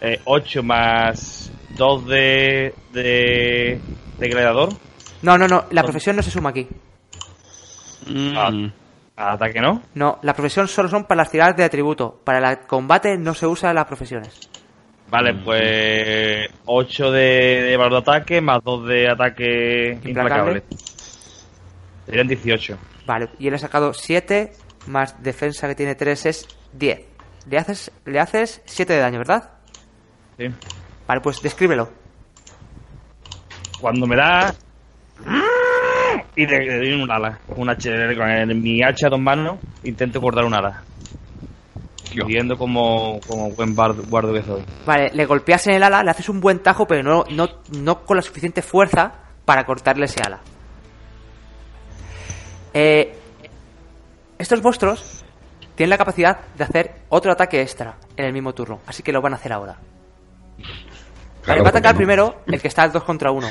Speaker 6: Eh, 8 más 2 de. de. de gladiador.
Speaker 1: No, no, no, la profesión no se suma aquí.
Speaker 2: Mm,
Speaker 6: Ah. Al ataque, ¿no?
Speaker 1: No, la profesión solo son para las tiradas de atributo. Para el combate no se usa las profesiones.
Speaker 6: Vale, pues. 8 de, de valor de ataque más 2 de ataque
Speaker 1: Implacable.
Speaker 6: Serían 18.
Speaker 1: Vale, y él ha sacado 7, más defensa que tiene 3 es 10. Le haces, le haces 7 de daño, ¿verdad?
Speaker 6: Sí.
Speaker 1: Vale, pues descríbelo.
Speaker 6: Cuando me da. Y le, doy un ala. Un hacha, con el- mi hacha a dos manos, intento cortar un ala.
Speaker 2: Dios.
Speaker 6: Siguiendo como, como buen guardo que soy.
Speaker 1: Vale, le golpeas en el ala, le haces un buen tajo, pero no, no, no con la suficiente fuerza para cortarle ese ala. Eh, estos monstruos tienen la capacidad de hacer otro ataque extra en el mismo turno, así que lo van a hacer ahora. Vale,
Speaker 5: Claro,
Speaker 1: va a atacar primero el que está al 2 contra 1.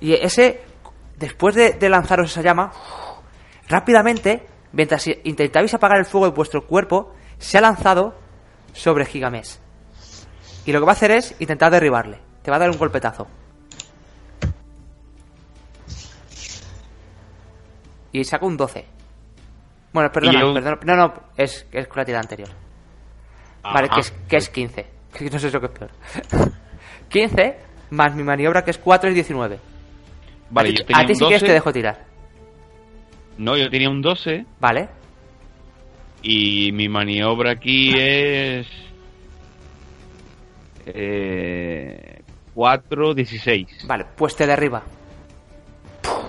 Speaker 1: Y ese, después de, de lanzaros esa llama, rápidamente, mientras intentabais apagar el fuego de vuestro cuerpo, se ha lanzado sobre Gigamesh. Y lo que va a hacer es intentar derribarle. Te va a dar un golpetazo. Y saca un 12. Bueno, perdona,
Speaker 2: yo-
Speaker 1: perdona. No, no, es, es con la tirada anterior. Vale, que es, que es 15. Que no sé eso que es peor. 15 más mi maniobra que es 4 es 19.
Speaker 2: Vale,
Speaker 1: a ti,
Speaker 2: yo tenía
Speaker 1: a ti
Speaker 2: un
Speaker 1: si quieres
Speaker 2: 12.
Speaker 1: te dejo tirar.
Speaker 2: No, yo tenía un 12
Speaker 1: Vale.
Speaker 2: Y mi maniobra aquí es. Eh, 4, 16.
Speaker 1: Vale, pues te derriba.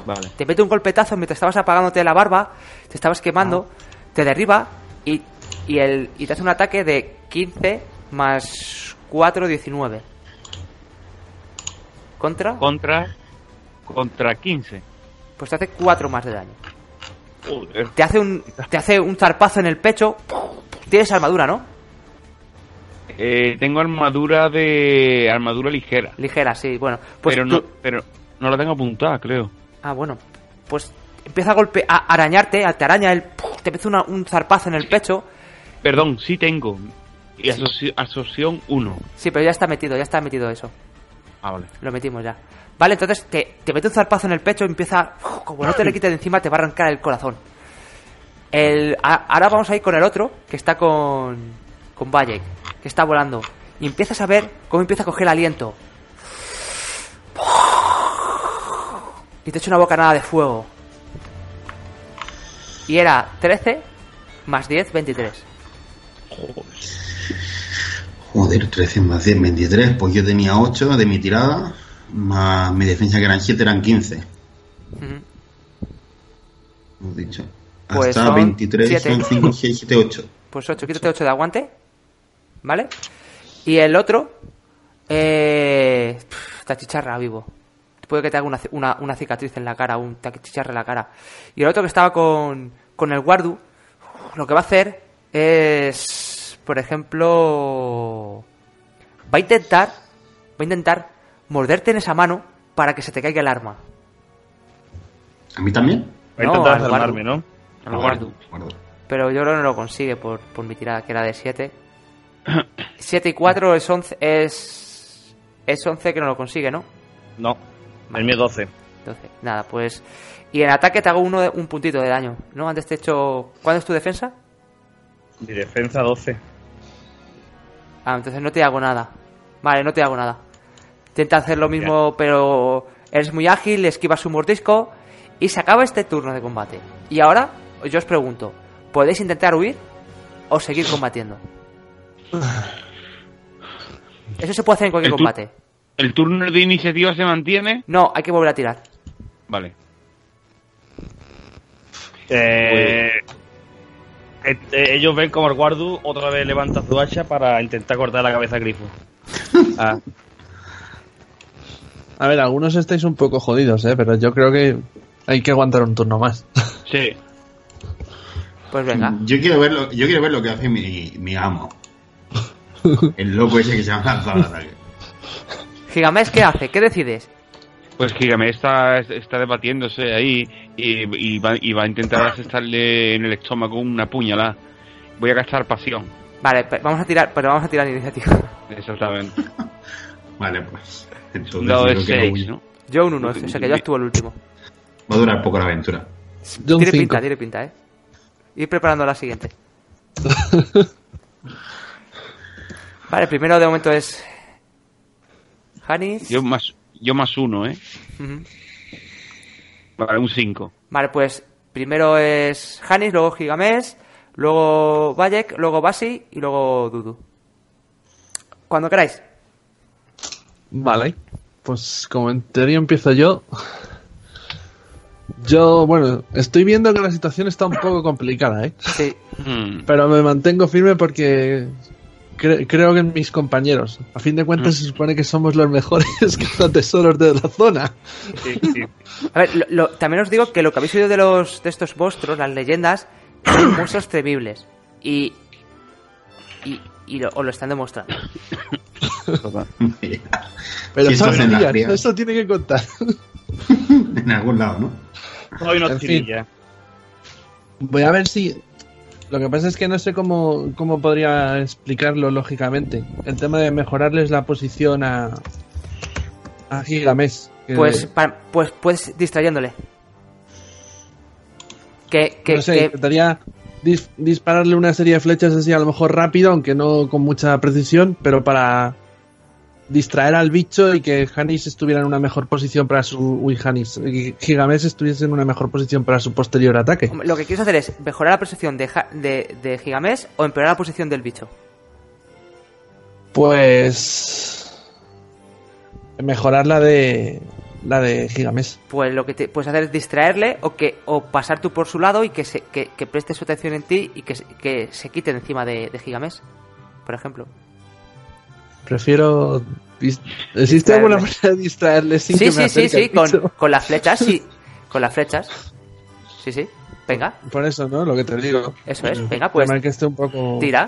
Speaker 2: Vale.
Speaker 1: Te mete un golpetazo mientras estabas apagándote la barba, te estabas quemando, te derriba y, y, el, y te hace un ataque de 15 más 4, 19. ¿Contra?
Speaker 2: Contra. Contra 15.
Speaker 1: Pues te hace 4 más de daño.
Speaker 2: Joder.
Speaker 1: Te hace un, te hace un zarpazo en el pecho. Tienes armadura, ¿no?
Speaker 2: Eh, tengo armadura de. armadura ligera.
Speaker 1: Ligera, sí, bueno. Pues
Speaker 2: pero, no, pero no la tengo apuntada, creo.
Speaker 1: Ah, bueno. Pues empieza a golpe a arañarte, a- te araña el te mete una- un zarpazo en el pecho.
Speaker 2: Perdón, sí tengo. Y asoci- asociación 1.
Speaker 1: Sí, pero ya está metido, ya está metido eso.
Speaker 2: Ah, vale.
Speaker 1: Lo metimos ya. Vale, entonces te, te mete un zarpazo en el pecho y empieza. Como no te le quites de encima, te va a arrancar el corazón. El, a- ahora vamos a ir con el otro, que está con. con Bayek, que está volando. Y empiezas a ver cómo empieza a coger aliento. Y te echa una bocanada de fuego. Y era 13 más 10, 23.
Speaker 5: Joder, 13 más 10, 23. Pues yo tenía 8 de mi tirada, más mi defensa que eran 7, eran 15.
Speaker 1: Ujú.
Speaker 5: Hemos dicho.
Speaker 1: Pues
Speaker 5: Hasta
Speaker 1: son
Speaker 5: 23,
Speaker 1: siete.
Speaker 5: son 5, 6, 7, 8.
Speaker 1: Pues 8, quítate 8 de aguante. ¿Vale? Y el otro. Eh. pf, Te achicharra vivo. Puede que te haga una, una, una cicatriz en la cara, un te achicharre en la cara. Y el otro que estaba con, con el guardu. Lo que va a hacer es. Por ejemplo. Va a intentar. Va a intentar morderte en esa mano para que se te caiga el arma.
Speaker 5: ¿A mí también?
Speaker 6: Voy a
Speaker 1: No,
Speaker 6: intentar desarmarme,
Speaker 1: guardo.
Speaker 6: ¿no?
Speaker 1: Al.
Speaker 5: Guardo.
Speaker 1: Pero yo creo que no lo consigue por, por mi tirada, que era de 7. 7 y 4 es 11, es, es 11 que no lo consigue, ¿no?
Speaker 6: No. El mío 12.
Speaker 1: Entonces, nada, pues... Y en ataque te hago uno de, un puntito de daño, ¿no? Antes te he hecho... ¿Cuándo es tu defensa?
Speaker 6: Mi defensa 12.
Speaker 1: Ah, entonces no te hago nada. Vale, no te hago nada. Intenta hacer lo mismo, pero eres muy ágil, esquivas su mordisco y se acaba este turno de combate. Y ahora, yo os pregunto, ¿podéis intentar huir o seguir combatiendo? Eso se puede hacer en cualquier
Speaker 2: El
Speaker 1: combate.
Speaker 2: ¿El turno de iniciativa se mantiene?
Speaker 1: No, hay que volver a tirar.
Speaker 2: Vale.
Speaker 6: Eh, eh, eh, ellos ven como el guardu otra vez levanta su hacha para intentar cortar la cabeza a Grifo. Ah,
Speaker 4: A ver, algunos estáis un poco jodidos, ¿eh? Pero yo creo que hay que aguantar un turno más.
Speaker 2: Sí.
Speaker 1: Pues venga.
Speaker 5: Yo quiero ver lo, yo quiero ver lo que hace mi, mi amo. El loco ese que se ha lanzado al ataque.
Speaker 1: Gigamés, ¿qué hace? ¿Qué decides?
Speaker 2: Pues Gigame está, está debatiéndose ahí y, y va, y va a intentar asestarle en el estómago una puñalada. Voy a gastar pasión.
Speaker 1: Vale, vamos a tirar, pero vamos a tirar iniciativa.
Speaker 2: Exactamente.
Speaker 5: Vale, pues. Entonces, no
Speaker 2: 6,
Speaker 5: voy-
Speaker 2: ¿no?
Speaker 1: Yo un 1, o sea que yo actúo el último.
Speaker 5: Va a durar poco la aventura.
Speaker 4: Yo un
Speaker 1: Tiene
Speaker 4: 5.
Speaker 1: pinta, tiene pinta, ¿eh? Ir preparando la siguiente. Vale, primero de momento es. Hanis.
Speaker 2: Yo más, yo más uno, ¿eh?
Speaker 1: Ujú.
Speaker 2: Vale, un 5.
Speaker 1: Vale, pues primero es Hanis, luego Gigamés, luego Bayek, luego Basi y luego Dudu. Cuando queráis.
Speaker 4: Vale. Pues como en teoría empiezo yo. Yo, bueno, estoy viendo que la situación está un poco complicada, ¿eh?
Speaker 1: Sí.
Speaker 2: Hmm.
Speaker 4: Pero me mantengo firme porque cre- creo que en mis compañeros. A fin de cuentas se supone que somos los mejores tesoros de la zona.
Speaker 6: sí, sí.
Speaker 1: A ver, lo- lo- también os digo que lo que habéis oído de los de estos monstruos, las leyendas, son monstruos temibles. Y. Y, y lo, os lo están demostrando.
Speaker 4: Pero
Speaker 5: Si esto
Speaker 4: son
Speaker 5: es en las
Speaker 4: días,
Speaker 5: crías.
Speaker 4: eso tiene que contar.
Speaker 5: en algún lado, ¿no?
Speaker 6: Soy una
Speaker 4: En fin. Voy a ver si. Lo que pasa es que no sé cómo, cómo podría explicarlo lógicamente. El tema de mejorarles la posición a. a Gigamés. que-
Speaker 1: Pues, pa- pues puedes distrayéndole. Que, que,
Speaker 4: no sé,
Speaker 1: que-
Speaker 4: intentaría dis- dispararle una serie de flechas así a lo mejor rápido, aunque no con mucha precisión, pero para distraer al bicho y que Hanis estuviera en una mejor posición para su... Uy, Hanis. y Gigamés estuviese en una mejor posición para su posterior ataque.
Speaker 1: lo que quieres hacer es mejorar la posición de, Ja- de, de Gigamés o empeorar la posición del bicho.
Speaker 4: Pues... Mejorar la de... La de Gigamés.
Speaker 1: Pues lo que te puedes hacer es distraerle o que o pasar tú por su lado y que, se, que, que preste su atención en ti y que, se- que se quite encima de, de por ejemplo.
Speaker 4: Prefiero... ¿Existe alguna manera de distraerle sin
Speaker 1: Sí,
Speaker 4: que me
Speaker 1: sí, sí, sí, con, las flechas, sí. Con las flechas. Sí, sí. Venga,
Speaker 4: Por eso, ¿no? Lo que te digo.
Speaker 1: Eso es, venga, pues,
Speaker 4: que esté un poco...
Speaker 1: tira.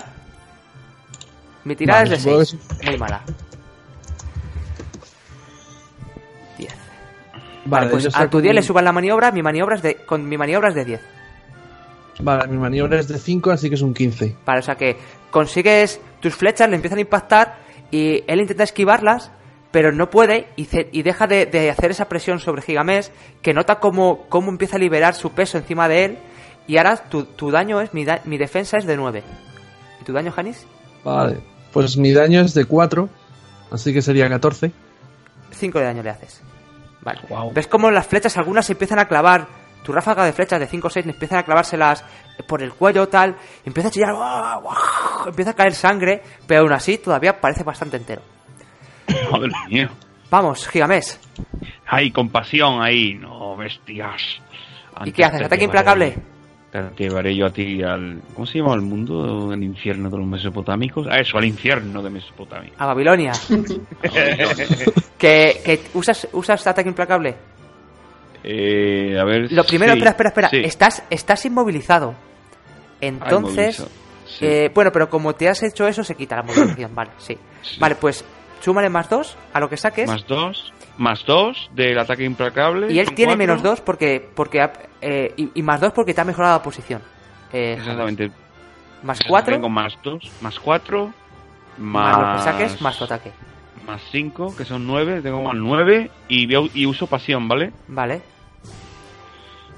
Speaker 1: Mi tirada
Speaker 4: Vale,
Speaker 1: es de
Speaker 4: supongo que
Speaker 1: 6. Muy mala. 10. Vale,
Speaker 4: Vale,
Speaker 1: pues a tu 10
Speaker 4: un-
Speaker 1: le suban la maniobra, mi maniobra es de, con mi maniobra es de 10.
Speaker 4: Vale, mi maniobra es de 5, así que es un 15.
Speaker 1: Vale, o sea que consigues tus flechas, le empiezan a impactar y él intenta esquivarlas, pero no puede y, deja de, de hacer esa presión sobre Gigamés, que nota cómo, cómo empieza a liberar su peso encima de él y ahora tu, tu daño es, mi, da- mi defensa es de 9. ¿Y tu daño, Janis?
Speaker 4: Vale. Pues mi daño es de 4, así que sería 14.
Speaker 1: 5 de daño le haces. Vale. ¿Ves cómo las flechas, algunas se empiezan a clavar? Tu ráfaga de flechas de 5 o 6 empiezan a clavárselas por el cuello, tal. Empieza a chillar. ¡guau, guau! Empieza a caer sangre, pero aún así todavía parece bastante entero.
Speaker 2: Madre mía.
Speaker 1: Vamos, Gigamés.
Speaker 2: Hay compasión ahí. No, bestias.
Speaker 1: ¿Y qué haces? ¿Ataque implacable?
Speaker 2: Te llevaré yo a ti al. ¿Cómo se llama el mundo? El infierno de los mesopotámicos. A eso, al infierno de Mesopotamia.
Speaker 1: A Babilonia. que, que usas, usas ataque implacable.
Speaker 2: Eh, a ver.
Speaker 1: Lo primero,
Speaker 2: sí,
Speaker 1: espera, espera, espera.
Speaker 2: sí.
Speaker 1: Estás, estás inmovilizado. Entonces,
Speaker 2: inmovilizado, sí.
Speaker 1: eh, bueno, pero como te has hecho eso, se quita la movilización. vale, sí. Vale, pues súmale más dos a lo que saques.
Speaker 2: Más dos. Más dos del ataque implacable.
Speaker 1: y él tiene
Speaker 2: cuatro.
Speaker 1: menos dos porque. porque ha- eh, y, y más dos porque te ha mejorado la posición. Eh,
Speaker 2: Exactamente.
Speaker 1: Más
Speaker 2: Entonces
Speaker 1: cuatro.
Speaker 2: Tengo más dos. Más cuatro.
Speaker 1: Más
Speaker 2: Más.
Speaker 1: lo que saques, más tu ataque.
Speaker 2: Más cinco, que son nueve. Tengo más nueve. Y, veo- y uso pasión, ¿vale?
Speaker 1: Vale.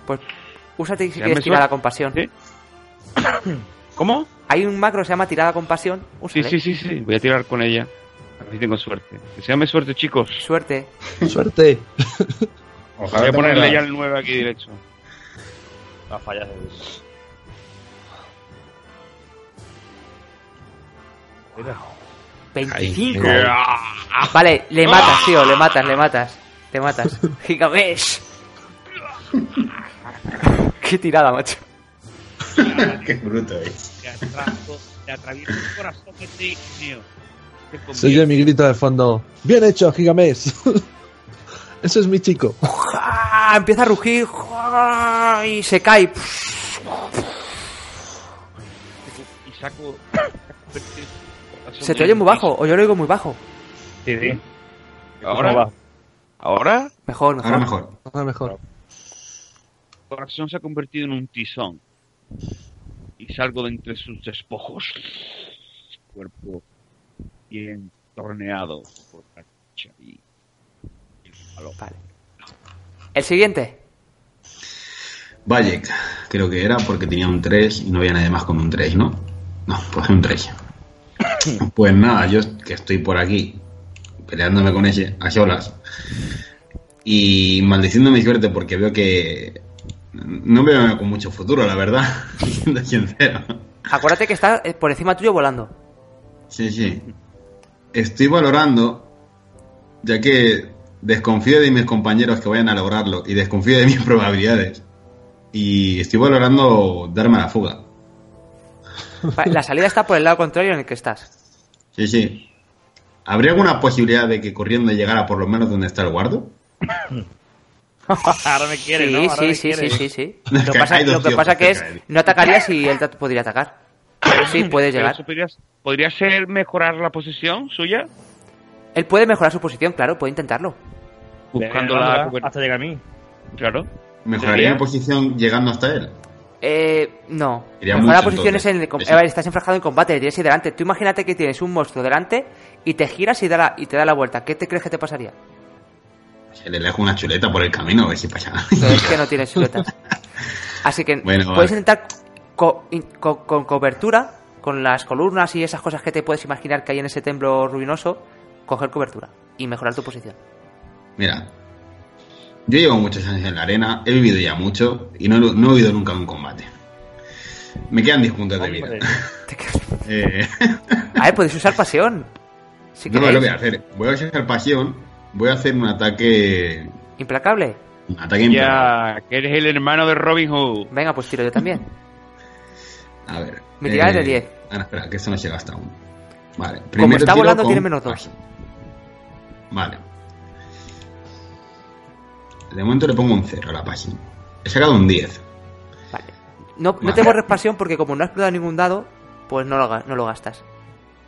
Speaker 1: Pues úsate si quieres tirada con pasión.
Speaker 2: Sí. ¿Cómo?
Speaker 1: Hay un macro que se llama tirada con pasión.
Speaker 2: Sí,
Speaker 1: Úsale.
Speaker 2: sí, sí, sí. Voy a tirar con ella. A ver si tengo suerte. Deseame suerte, chicos.
Speaker 1: Suerte.
Speaker 4: Suerte.
Speaker 5: Ojalá
Speaker 2: Voy a ponerle ya el 9 aquí derecho.
Speaker 6: Va a fallar. Mira.
Speaker 1: 25.
Speaker 2: Ah,
Speaker 1: Vale, le matas, tío, le matas, le matas. Te matas. Gigamesh. Qué tirada, macho.
Speaker 5: Qué bruto es.
Speaker 2: Te atraso, te atravieso el corazón que te mío.
Speaker 4: Se oye mi grito de fondo. Bien hecho, Gigamesh. Ese es mi chico.
Speaker 1: Empieza a rugir y se cae.
Speaker 2: Y saco.
Speaker 1: Se te oye muy bajo, o yo lo oigo muy bajo.
Speaker 6: Sí, sí.
Speaker 2: ¿Ahora? Ahora,
Speaker 1: Mejor, mejor.
Speaker 5: Ahora mejor.
Speaker 4: Ahora mejor.
Speaker 2: Corazón se ha convertido en un tizón. Y salgo de entre sus despojos. Cuerpo bien torneado por la lucha y el palo.
Speaker 1: Vale. El siguiente.
Speaker 5: Bayek, creo que era porque tenía un 3 y no había nadie más con un 3, ¿no? No, pues un 3. Pues nada, yo que estoy por aquí peleándome con ese a solas y maldiciendo mi suerte porque veo que no me veo con mucho futuro, la verdad, siendo sincero.
Speaker 1: Acuérdate que está eh, por encima tuyo volando.
Speaker 5: Sí, sí. Estoy valorando, ya que desconfío de mis compañeros que vayan a lograrlo y desconfío de mis probabilidades. Y estoy valorando darme a la fuga.
Speaker 1: La salida está por el lado contrario en el que estás.
Speaker 5: Sí, sí. ¿Habría alguna posibilidad de que corriendo llegara por lo menos donde está el guardo?
Speaker 6: Ahora me quiere,
Speaker 1: sí,
Speaker 6: ¿no? Ahora
Speaker 1: sí,
Speaker 6: me
Speaker 1: sí,
Speaker 6: quiere.
Speaker 1: sí, sí, sí. Lo pasa, lo que, pasa que es, no atacarías y él te podría atacar. Pero sí, puedes
Speaker 2: Pero
Speaker 1: llegar.
Speaker 2: podría, podría ser mejorar la posición suya.
Speaker 1: Él puede mejorar su posición, claro, puede intentarlo.
Speaker 2: Buscando la.
Speaker 6: Hasta llegar a mí.
Speaker 2: Claro.
Speaker 5: ¿Mejoraría mi posición llegando hasta él?
Speaker 1: Eh, no.
Speaker 5: Iría
Speaker 1: Mejor la posición es en el, a ver, estás enfrascado en combate, le tienes ahí delante. Tú imagínate que tienes un monstruo delante y te giras y, da la- y te da la vuelta. ¿Qué te crees que te pasaría?
Speaker 5: Se le dejo una chuleta por el camino a ver si pasa.
Speaker 1: Pero es que no tienes chuletas. Así que
Speaker 5: Bueno,
Speaker 1: puedes
Speaker 5: vale.
Speaker 1: intentar co- con cobertura, con las columnas y esas cosas que te puedes imaginar que hay en ese templo ruinoso, coger cobertura y mejorar tu posición.
Speaker 5: Mira, yo llevo muchos años en la arena, he vivido ya mucho y no, no he vivido nunca un combate. Me quedan 10 puntos de vida. Eh,
Speaker 1: A ver, podéis usar pasión. Si
Speaker 5: no,
Speaker 1: queréis.
Speaker 5: lo voy a hacer. Voy a usar pasión, voy a hacer un ataque...
Speaker 1: Implacable.
Speaker 5: Un ataque implacable.
Speaker 2: Ya, que eres el hermano de Robin Hood.
Speaker 1: Venga, pues tiro yo también.
Speaker 5: A ver.
Speaker 1: Mi tirada es de 10.
Speaker 5: Ah, no, espera, que esto no llega hasta aún. Vale.
Speaker 1: Como
Speaker 5: primero
Speaker 1: está
Speaker 5: tiro
Speaker 1: volando,
Speaker 5: con
Speaker 1: tiene menos dos.
Speaker 5: pasión. Vale. De momento le pongo un 0 a la pasión. He sacado un 10.
Speaker 1: Vale. No, no
Speaker 5: Vale.
Speaker 1: te borres pasión porque como no has explotado ningún dado, pues no lo, no lo gastas.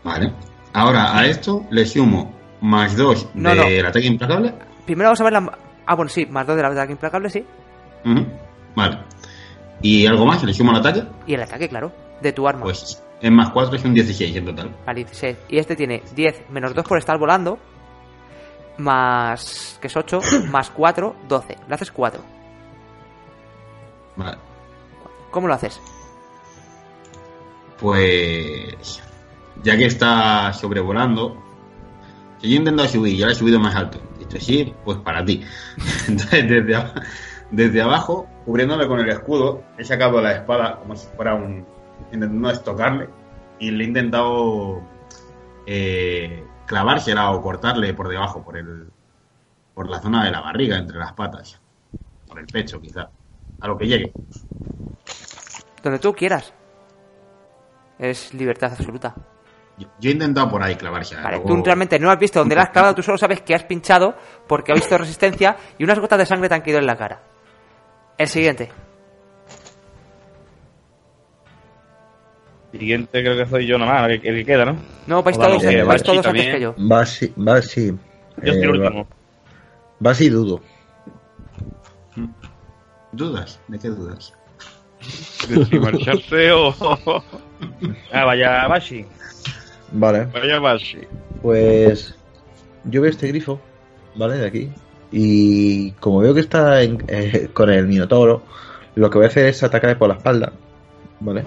Speaker 5: Vale. Ahora a esto le sumo más 2
Speaker 1: No,
Speaker 5: del
Speaker 1: no.
Speaker 5: ataque implacable.
Speaker 1: Primero vamos a ver la... Ah, bueno, sí, más dos de la ataque implacable, sí.
Speaker 5: Ujú. Vale. ¿Y algo más? ¿Le sumo al ataque?
Speaker 1: Y el ataque, claro, de tu arma.
Speaker 5: Pues en más 4 es un 16 en total.
Speaker 1: Vale, 16. Y este tiene 10 menos 2 por estar volando. Más. que es 8. Más 4, 12. Le haces 4.
Speaker 5: Vale.
Speaker 1: ¿Cómo lo haces?
Speaker 5: Pues. Ya que está sobrevolando. Si yo he intentado subir, ya lo he subido más alto. Esto sí, pues para ti. Entonces, desde abajo, cubriéndome con el escudo, he sacado la espada como si fuera un. intentando estocarle. Y le he intentado. Eh, clavársela o cortarle por debajo, por el. por la zona de la barriga, entre las patas. Por el pecho, quizá. A lo que llegue.
Speaker 1: Donde tú quieras. Es libertad absoluta.
Speaker 5: Yo, yo he intentado por ahí clavarse.
Speaker 1: Vale,
Speaker 5: luego-
Speaker 1: tú realmente no has visto dónde la has clavado, tú solo sabes que has pinchado porque ha visto resistencia y unas gotas de sangre te han caído en la cara. El siguiente.
Speaker 6: Siguiente creo que soy yo nada más, el que, el que queda, ¿no?
Speaker 1: No, vais todos,
Speaker 6: eh,
Speaker 1: vais todos
Speaker 2: sí,
Speaker 1: antes que yo.
Speaker 7: Va así, va así.
Speaker 6: Yo soy el
Speaker 7: Eh,
Speaker 6: último.
Speaker 7: Va dudo.
Speaker 5: ¿Dudas? ¿De qué dudas?
Speaker 2: De si marcharse o.
Speaker 6: Ah, vaya Bashi.
Speaker 7: Vale.
Speaker 2: Vaya Bashi.
Speaker 7: Pues yo veo este grifo, ¿vale? De aquí. Y como veo que está en- eh, con el minotauro, lo que voy a hacer es atacarle por la espalda, ¿vale?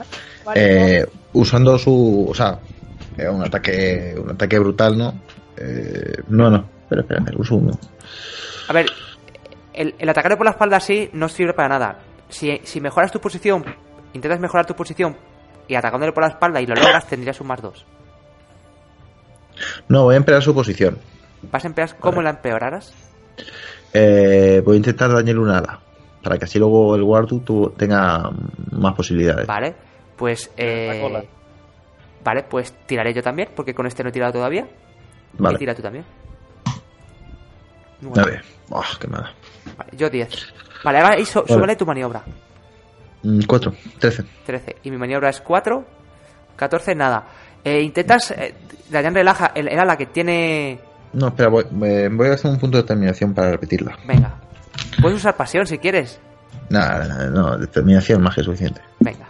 Speaker 7: Eh, usando su, o sea, eh, un ataque, un ataque brutal, ¿no? Eh, no, no, espera, espera, espera, uso uno.
Speaker 1: A ver, el, el atacarle por la espalda así no sirve para nada. Si, si mejoras tu posición, intentas mejorar tu posición y atacándole por la espalda y lo logras, tendrías un más dos.
Speaker 7: No, voy a empeorar su posición.
Speaker 1: ¿Vas a empeorar cómo la empeorarás?
Speaker 7: Eh, voy a intentar dañarle una ala, para que así luego el Wardu tu- tenga más posibilidades.
Speaker 1: Vale, pues. Eh, vale, pues tiraré yo también, porque con este no he tirado todavía. Y
Speaker 7: Vale,
Speaker 1: tira tú también.
Speaker 7: a ver. Oh, qué mala.
Speaker 1: Vale, yo 10. Vale, ahora so-
Speaker 7: Vale.
Speaker 1: súbele tu maniobra.
Speaker 7: Mm, Cuatro, trece.
Speaker 1: 13. Y mi maniobra es 4. 14, nada. Eh, intentas eh, dañarle el, aja- el, el ala que tiene.
Speaker 7: No, espera, voy, eh, voy a hacer un punto de determinación para repetirla.
Speaker 1: Venga. Puedes usar pasión si quieres.
Speaker 7: Nada, nada, no, determinación más que suficiente.
Speaker 1: Venga.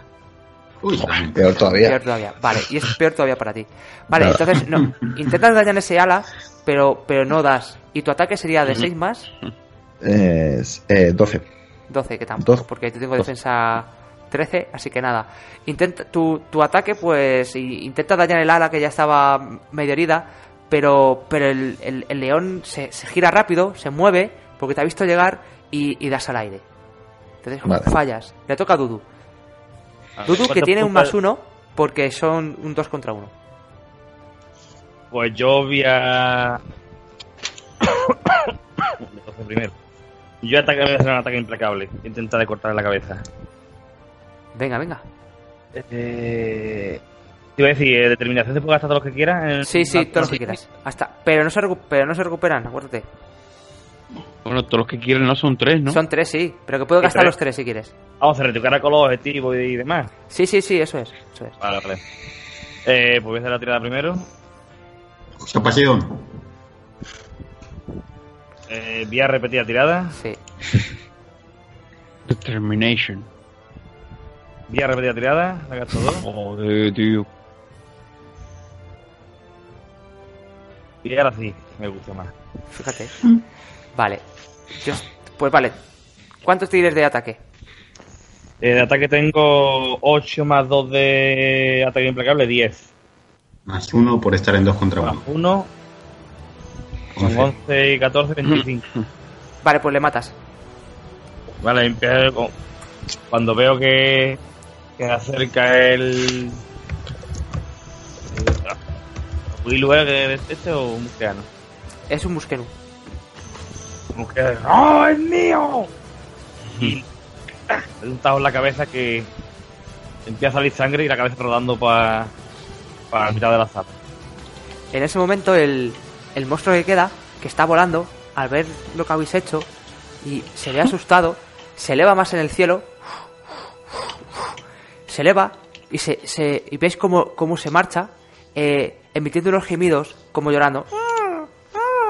Speaker 5: Uy,
Speaker 7: Joder, peor todavía.
Speaker 1: Peor todavía. Vale, y es peor todavía para ti. Vale,
Speaker 7: Nada.
Speaker 1: entonces no. Intentas dañar ese ala, pero, pero no das. Y tu ataque sería de 6 más
Speaker 7: Es, eh, 12.
Speaker 1: 12, que tampoco, porque yo tengo defensa 13, así que nada. Intenta tu, tu ataque, pues, intenta dañar el ala que ya estaba medio herida, pero, pero el, el- el león se, se gira rápido, se mueve, porque te ha visto llegar y, y das al aire. Entonces
Speaker 7: Vale.
Speaker 1: fallas. Le toca a Dudu. Dudu que
Speaker 6: ¿Cuántos
Speaker 1: tiene un más uno, porque son un 2 contra 1.
Speaker 6: Pues yo voy a. Entonces primero. Yo ataque, voy a hacer un ataque implacable. Intentar cortarle la cabeza.
Speaker 1: Venga, venga.
Speaker 6: Eh, te iba a decir, eh, determinación se puede gastar todo lo que quieras. en-
Speaker 1: Sí, sí, todo lo que quieras. Hasta, pero no se, recu- pero no se recuperan, acuérdate.
Speaker 2: Bueno, todos los que quieren no son tres, ¿no?
Speaker 1: Son tres, sí, pero que puedo
Speaker 6: Sí,
Speaker 1: gastar
Speaker 6: tres.
Speaker 1: los tres si quieres.
Speaker 6: Vamos a retocar con los objetivos y demás.
Speaker 1: Sí, sí, sí, eso es. Eso es.
Speaker 6: Vale, vale. Eh, pues voy a hacer la tirada primero.
Speaker 5: Usa pasión.
Speaker 6: Eh, voy a repetir la tirada.
Speaker 1: Sí.
Speaker 2: Determination.
Speaker 6: Voy a repetir la tirada. La gasto dos.
Speaker 2: Joder, tío.
Speaker 6: Y ahora sí, me gusta más.
Speaker 1: Fíjate. Vale. Yo- pues vale. ¿Cuántos tires de ataque?
Speaker 6: Eh, de ataque tengo 8 más 2 de ataque implacable, 10.
Speaker 5: Más uno por estar en dos contra
Speaker 6: Más
Speaker 5: uno.
Speaker 6: 1, son
Speaker 5: Once.
Speaker 6: 11 y 14, 25.
Speaker 1: Vale, pues le matas.
Speaker 6: Vale, empiezo con- cuando veo que, que acerca el... ¿Un lugar de este o un musqueano?
Speaker 1: Es un musquenu.
Speaker 6: Musqueano. ¡Oh, es mío! Y le un tajo en la cabeza que empieza a salir sangre y la cabeza rodando para para la mitad de la sala.
Speaker 1: En ese momento el, el monstruo que queda, que está volando, al ver lo que habéis hecho, y se ve asustado, se eleva más en el cielo, se eleva y, se, se, y veis cómo, cómo se marcha, eh, emitiendo unos gemidos, como llorando.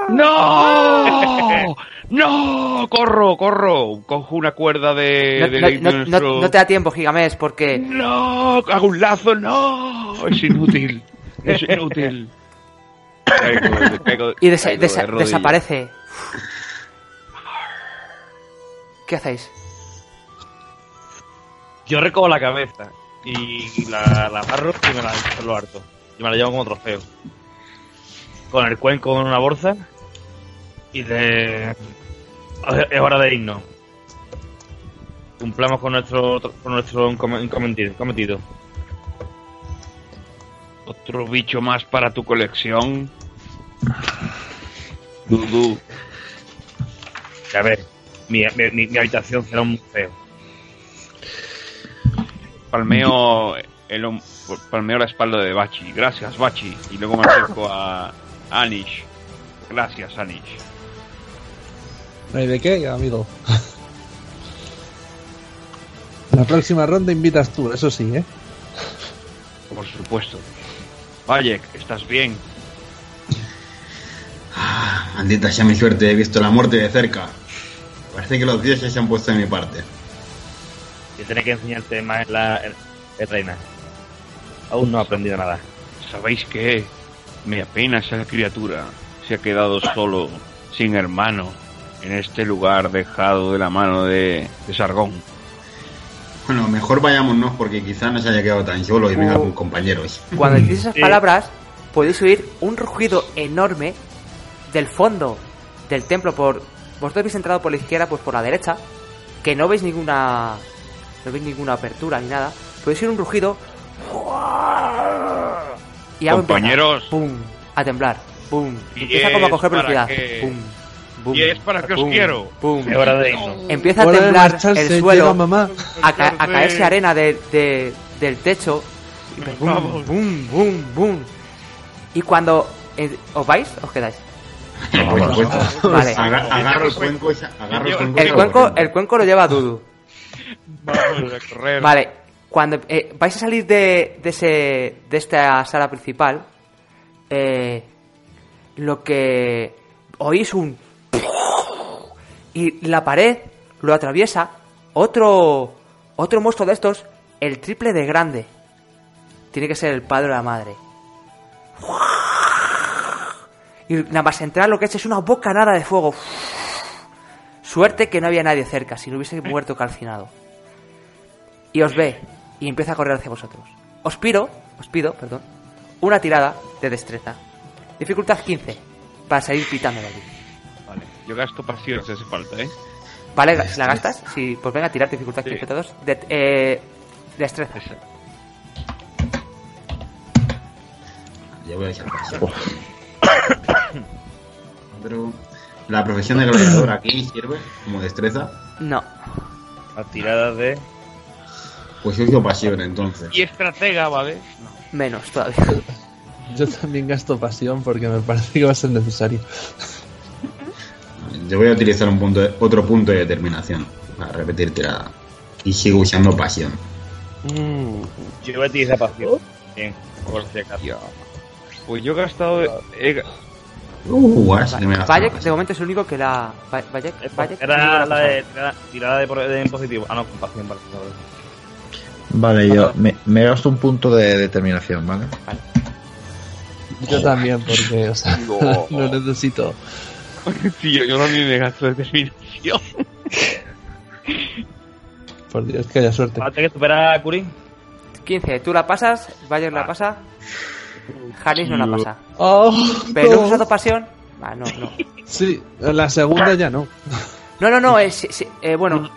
Speaker 2: ¡No! ¡No! ¡Corro, corro! Cojo una cuerda de,
Speaker 1: No,
Speaker 2: de,
Speaker 1: no-
Speaker 2: de
Speaker 1: no-
Speaker 2: nuestro-
Speaker 1: no- no te da tiempo, Gigamés, porque
Speaker 2: ¡No! ¡Hago un lazo! ¡No! Es inútil. Es inútil. Caigo, caigo-
Speaker 1: y desa-
Speaker 2: caigo
Speaker 1: desa-
Speaker 2: de rodillas.
Speaker 1: desaparece. ¿Qué hacéis?
Speaker 6: Yo recojo la cabeza y la, la amarro y me la lo harto. Y me la llevo como trofeo. Con el cuenco en una bolsa y de... Es hora de irnos. Cumplamos con nuestro, con nuestro cometido.
Speaker 2: Otro bicho más para tu colección. Dudu.
Speaker 6: A ver, mi, mi, mi- mi habitación será un museo.
Speaker 2: Palmeo, el, palmeo la espalda de Bachi. Gracias, Bachi. Y luego me acerco a Anish. Gracias, Anish.
Speaker 4: No hay de qué, amigo. La próxima ronda invitas tú, eso sí, ¿eh?
Speaker 2: Por supuesto. Bayek, ¿estás bien?
Speaker 5: Maldita sea mi suerte, he visto la muerte de cerca. Parece que los dioses se han puesto de mi parte.
Speaker 6: Yo tenía que enseñarte más en la en- en reina. Aún no he aprendido nada.
Speaker 2: ¿Sabéis qué? Me apena esa criatura. Se ha quedado solo, sin hermano, en este lugar dejado de la mano de, de Sargón.
Speaker 5: Bueno, mejor vayámonos porque quizá no se haya quedado tan solo y venga
Speaker 1: Oh.
Speaker 5: con compañeros.
Speaker 1: Cuando decís esas palabras, podéis oír un rugido enorme del fondo del templo por... Vosotros habéis entrado por la izquierda, pues por la derecha, que no veis ninguna... No veis ninguna apertura ni nada. Podéis oír un rugido... Y algo empieza,
Speaker 2: Compañeros.
Speaker 1: ¡Pum! A temblar. ¡Pum!
Speaker 2: Y
Speaker 1: Empieza como a
Speaker 2: es
Speaker 1: coger
Speaker 2: para
Speaker 1: velocidad.
Speaker 2: que-
Speaker 1: ¡Pum! ¡Pum!
Speaker 2: Y es para que os
Speaker 1: ¡Pum!
Speaker 2: quiero.
Speaker 1: ¡Pum!
Speaker 6: Es hora de irnos.
Speaker 1: Empieza a temblar el suelo
Speaker 4: mamá.
Speaker 1: a, ca- a caerse arena de- de- del techo.
Speaker 2: Nos
Speaker 1: Boom,
Speaker 2: vamos.
Speaker 1: boom, boom, boom. Y cuando eh, os vais, os quedáis.
Speaker 5: Supuesto.
Speaker 1: Vale.
Speaker 5: Aga- agarro el cuenco, agarro el cuenco.
Speaker 1: El
Speaker 5: lo
Speaker 1: cuenco, el cuenco lo lleva Dudu. Vale, cuando eh, vais a salir de, de, ese, de esta sala principal, eh, lo que oís un... Y la pared lo atraviesa otro, otro monstruo de estos, el triple de grande. Tiene que ser el padre o la madre. Y nada más entrar lo que es es una bocanada de fuego. Suerte que no había nadie cerca, si no hubiese muerto calcinado. Y os ve y empieza a correr hacia vosotros. Os pido, os pido, perdón, una tirada de destreza. Dificultad 15 para salir pitando de allí.
Speaker 2: Vale, yo gasto pasión si hace falta, ¿eh?
Speaker 1: ¿Vale? Si la gastas, sí, pues venga a tirar dificultad
Speaker 2: Sí.
Speaker 1: 15 todos. De, eh, destreza.
Speaker 2: Esa.
Speaker 5: Ya voy a echar pasión. Pero la profesión de gladiador aquí sirve como destreza.
Speaker 1: No.
Speaker 6: La tirada de.
Speaker 5: Pues yo uso pasión entonces.
Speaker 2: Y estratega, ¿vale?
Speaker 1: Menos todavía.
Speaker 4: Yo también gasto pasión porque me parece que va a ser necesario.
Speaker 5: Yo voy a utilizar un punto de- otro punto de determinación para repetir tirada. Y sigo usando pasión.
Speaker 6: Yo voy a utilizar pasión. Bien, por si acaso.
Speaker 2: Pues yo he gastado. he
Speaker 5: Uh, ahora sí que me
Speaker 1: Bayek, de momento es el único que la. Ba- Bayek, Bayek,
Speaker 6: Era la de tirada, tirada de, de en positivo. Ah, no, con pasión, vale. vale.
Speaker 7: Vale, yo me, me gasto un punto de determinación, ¿vale?
Speaker 4: Yo también, porque, o sea, lo necesito.
Speaker 2: Sí, yo, yo también me gasto determinación.
Speaker 4: Por Dios, que haya suerte.
Speaker 6: Falta que supera a Curie.
Speaker 1: 15, tú la pasas, Bayek la pasa. Haris no la pasa.
Speaker 4: Oh,
Speaker 1: Pero no has usado pasión. Ah, no, no.
Speaker 4: Sí, la segunda ya no.
Speaker 1: No, no, no, eh, sí, sí, eh, bueno,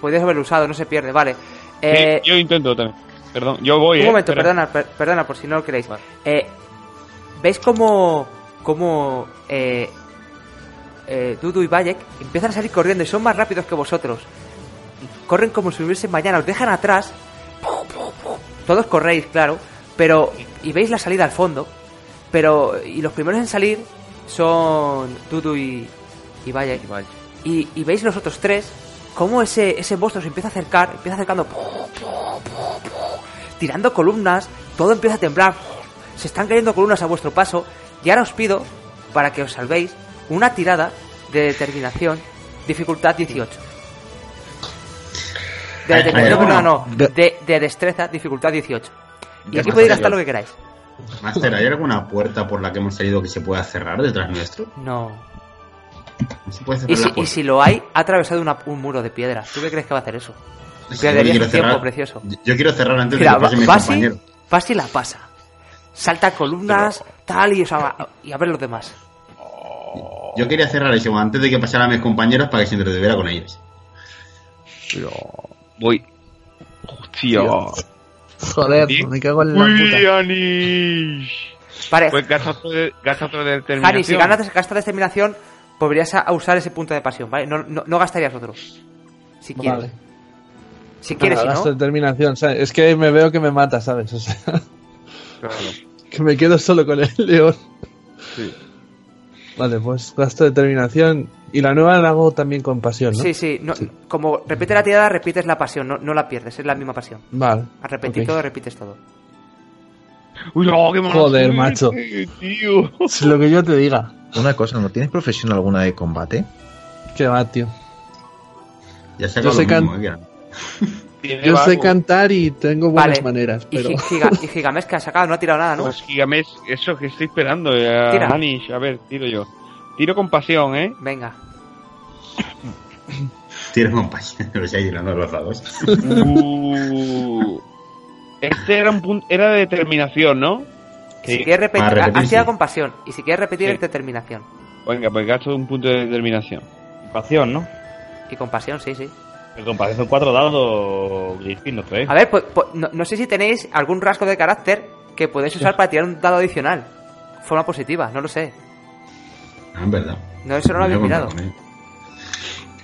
Speaker 1: podrías haberlo usado, no se pierde, vale. Eh,
Speaker 2: Sí, yo intento también. Perdón, yo voy,
Speaker 1: un momento, perdona, per- perdona, por si no lo queréis. Eh, ¿Veis cómo, cómo eh, eh, Dudu y Bayek empiezan a salir corriendo y son más rápidos que vosotros? Corren como si hubiese mañana, os dejan atrás. Todos corréis, claro, pero y veis la salida al fondo, pero y los primeros en salir son Dudu y, y Bayek. Y, y veis los otros tres, cómo ese, ese monstruo se empieza a acercar, empieza acercando, tirando columnas, todo empieza a temblar, se están cayendo columnas a vuestro paso, y ahora os pido, para que os salvéis, una tirada de determinación, dificultad 18. De determinación, no,
Speaker 5: no.
Speaker 1: no, de, de destreza, dificultad 18. Y
Speaker 5: ¿Qué
Speaker 1: aquí podéis gastar lo que queráis.
Speaker 5: Master, ¿hay alguna puerta por la que hemos salido que se pueda cerrar detrás nuestro?
Speaker 1: No.
Speaker 5: No se puede cerrar
Speaker 1: Y si,
Speaker 5: la
Speaker 1: y si lo hay, ha atravesado una- un muro de piedra. ¿Tú qué crees que va a hacer eso?
Speaker 5: Yo quiero
Speaker 1: un tiempo
Speaker 5: cerrar-
Speaker 1: precioso.
Speaker 5: Yo quiero cerrar antes
Speaker 1: Mira,
Speaker 5: de que pase mi
Speaker 1: Basi,
Speaker 5: compañero.
Speaker 1: Basi la pasa. Salta columnas, tal, y, o sea, y a ver los demás.
Speaker 5: Yo quería cerrar eso antes de que pasara a mis compañeros para que se entretuviera con ellos.
Speaker 2: Voy. Hostia.
Speaker 4: Joder,
Speaker 2: Bien.
Speaker 4: me cago en la puta.
Speaker 2: Uy, Anish.
Speaker 1: Vale,
Speaker 2: Pues gasta otro de, gasta otro de
Speaker 1: Harry,
Speaker 2: determinación.
Speaker 1: si ganas gastas determinación, podrías a- usar ese punto de pasión, ¿vale? No, no, no gastarías otro. Si quieres.
Speaker 4: Vale.
Speaker 1: Si quieres, si
Speaker 4: Nada, gasto
Speaker 1: no.
Speaker 4: determinación, ¿sabes? Es que me veo que me mata, ¿sabes? O sea,
Speaker 6: Claro.
Speaker 4: que me quedo solo con el león.
Speaker 6: Sí.
Speaker 4: Vale, pues gasto determinación. Y la nueva la hago también con pasión, ¿no?
Speaker 1: Sí, sí, no- Como repite la tirada, repites la pasión, no, no la pierdes, es la misma pasión.
Speaker 4: Vale.
Speaker 1: Al repetir
Speaker 4: ok.
Speaker 1: todo, repites todo.
Speaker 2: Uy, no, qué
Speaker 4: Joder, macho.
Speaker 2: Tío.
Speaker 4: Es lo que yo te diga.
Speaker 7: Una cosa, ¿no tienes profesión alguna de combate?
Speaker 4: Que va, tío.
Speaker 5: Ya sé
Speaker 4: Yo
Speaker 5: lo
Speaker 4: sé
Speaker 5: mismo,
Speaker 4: can-
Speaker 5: Kieran.
Speaker 6: Tiene
Speaker 4: Yo sé cantar y tengo buenas
Speaker 1: Vale.
Speaker 4: maneras,
Speaker 1: Y,
Speaker 4: pero...
Speaker 1: Giga- y Gigamesh que ha sacado, no ha tirado nada, ¿no?
Speaker 2: Pues Gigamesh, eso que estoy esperando. eh,
Speaker 1: Tira.
Speaker 2: Manish, a ver, tiro yo. Tiro con pasión, ¿eh?
Speaker 1: Venga.
Speaker 5: Tienes compañía, lo estáis tirando los dados.
Speaker 2: Uh, este era un punto, era de determinación, ¿no?
Speaker 1: Si quieres repetir, has tirado
Speaker 5: sí.
Speaker 1: con pasión. Y si quieres repetir,
Speaker 2: Sí.
Speaker 1: es determinación.
Speaker 2: Venga, pues gasto un punto de determinación.
Speaker 6: Pasión, ¿no?
Speaker 1: Y con pasión, sí, sí.
Speaker 6: El compasión son cuatro dados distintos, ¿eh?
Speaker 1: A ver, pues, pues, no, no sé si tenéis algún rasgo de carácter que podéis usar para tirar un dado adicional. Forma positiva, no lo sé.
Speaker 5: Ah, en verdad.
Speaker 1: No, eso no lo había mirado.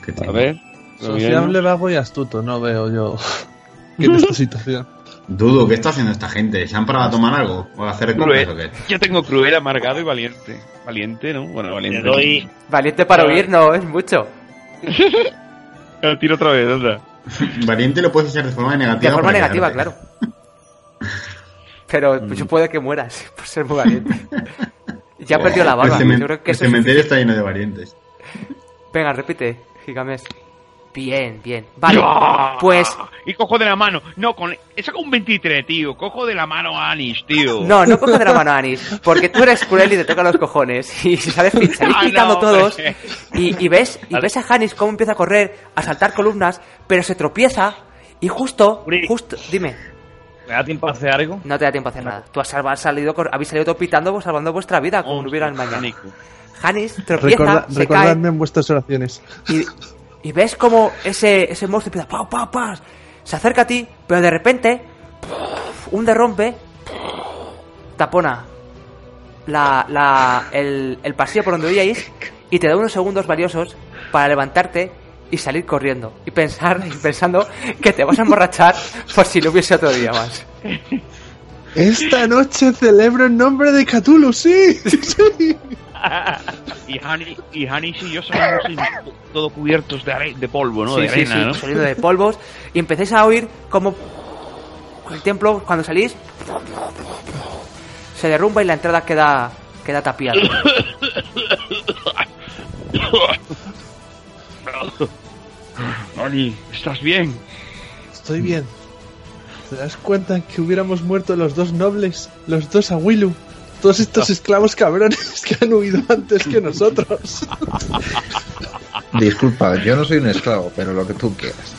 Speaker 5: ¿Qué
Speaker 2: A ver.
Speaker 4: Sociable, vago y astuto, no veo yo en esta situación.
Speaker 5: Dudo, ¿qué está haciendo esta gente? ¿Se han parado a tomar algo? ¿O a hacer o
Speaker 2: Cruel.
Speaker 5: qué?
Speaker 2: Yo tengo cruel, amargado y valiente. Valiente, ¿no? Bueno,
Speaker 6: Le
Speaker 2: valiente.
Speaker 6: doy.
Speaker 1: Valiente para huir no es mucho.
Speaker 2: El tiro otra vez, anda.
Speaker 5: Valiente lo puedes echar de forma negativa.
Speaker 1: De forma negativa,
Speaker 5: quedarte.
Speaker 1: claro. Pero pues, puede que mueras por ser muy valiente. Ya
Speaker 5: Oh,
Speaker 1: perdió la barba.
Speaker 5: El, cemen-
Speaker 1: Yo creo que
Speaker 5: el
Speaker 1: eso es
Speaker 5: cementerio está lleno de valientes.
Speaker 1: Venga, repite, Gigames. Bien, bien. Vale, pues
Speaker 2: Y cojo de la mano. No, con... saca un 23, tío. Cojo de la mano a Anish, tío.
Speaker 1: no, no coge de la mano a Anis, porque tú eres cruel y te toca los cojones y sales, salís
Speaker 2: Ah, no,
Speaker 1: todos y, y ves y ves a Hanis cómo empieza a correr, a saltar columnas, pero se tropieza y justo, justo, dime,
Speaker 6: ¿Me da tiempo a hacer algo?
Speaker 1: no te da tiempo a hacer nada. Tú has salido, habéis salido todos pitando, pues, salvando vuestra vida como
Speaker 2: Oh,
Speaker 1: no hubiera el
Speaker 2: sí,
Speaker 1: mañana. Hanis tropieza,
Speaker 4: Recorda-
Speaker 1: se
Speaker 4: recordadme
Speaker 1: cae
Speaker 4: en vuestras oraciones.
Speaker 1: y, y ves como ese, ese monstruo empieza pau, pau, pau, se acerca a ti, pero de repente un derrumbe tapona la, la, el, el pasillo por donde huíais y te da unos segundos valiosos para levantarte y salir corriendo y pensar pensando que te vas a emborrachar por si no hubiese otro día más.
Speaker 4: Esta noche celebro en nombre de Cthulhu, sí. sí.
Speaker 2: Y Hani, y Hanish y yo salimos en- todo cubiertos de, are- de polvo, ¿no?
Speaker 1: Sí,
Speaker 2: de
Speaker 1: sí,
Speaker 2: arena,
Speaker 1: sí,
Speaker 2: ¿no?
Speaker 1: sonido de polvos y empecéis a oír como el templo cuando salís se derrumba y la entrada queda queda tapiada.
Speaker 2: Ani, ¿estás bien?
Speaker 4: Estoy bien. ¿Te das cuenta que hubiéramos muerto los dos nobles, los dos Awilu, todos estos esclavos cabrones que han huido antes que nosotros?
Speaker 7: Disculpa, yo no soy un esclavo, pero lo que tú quieras.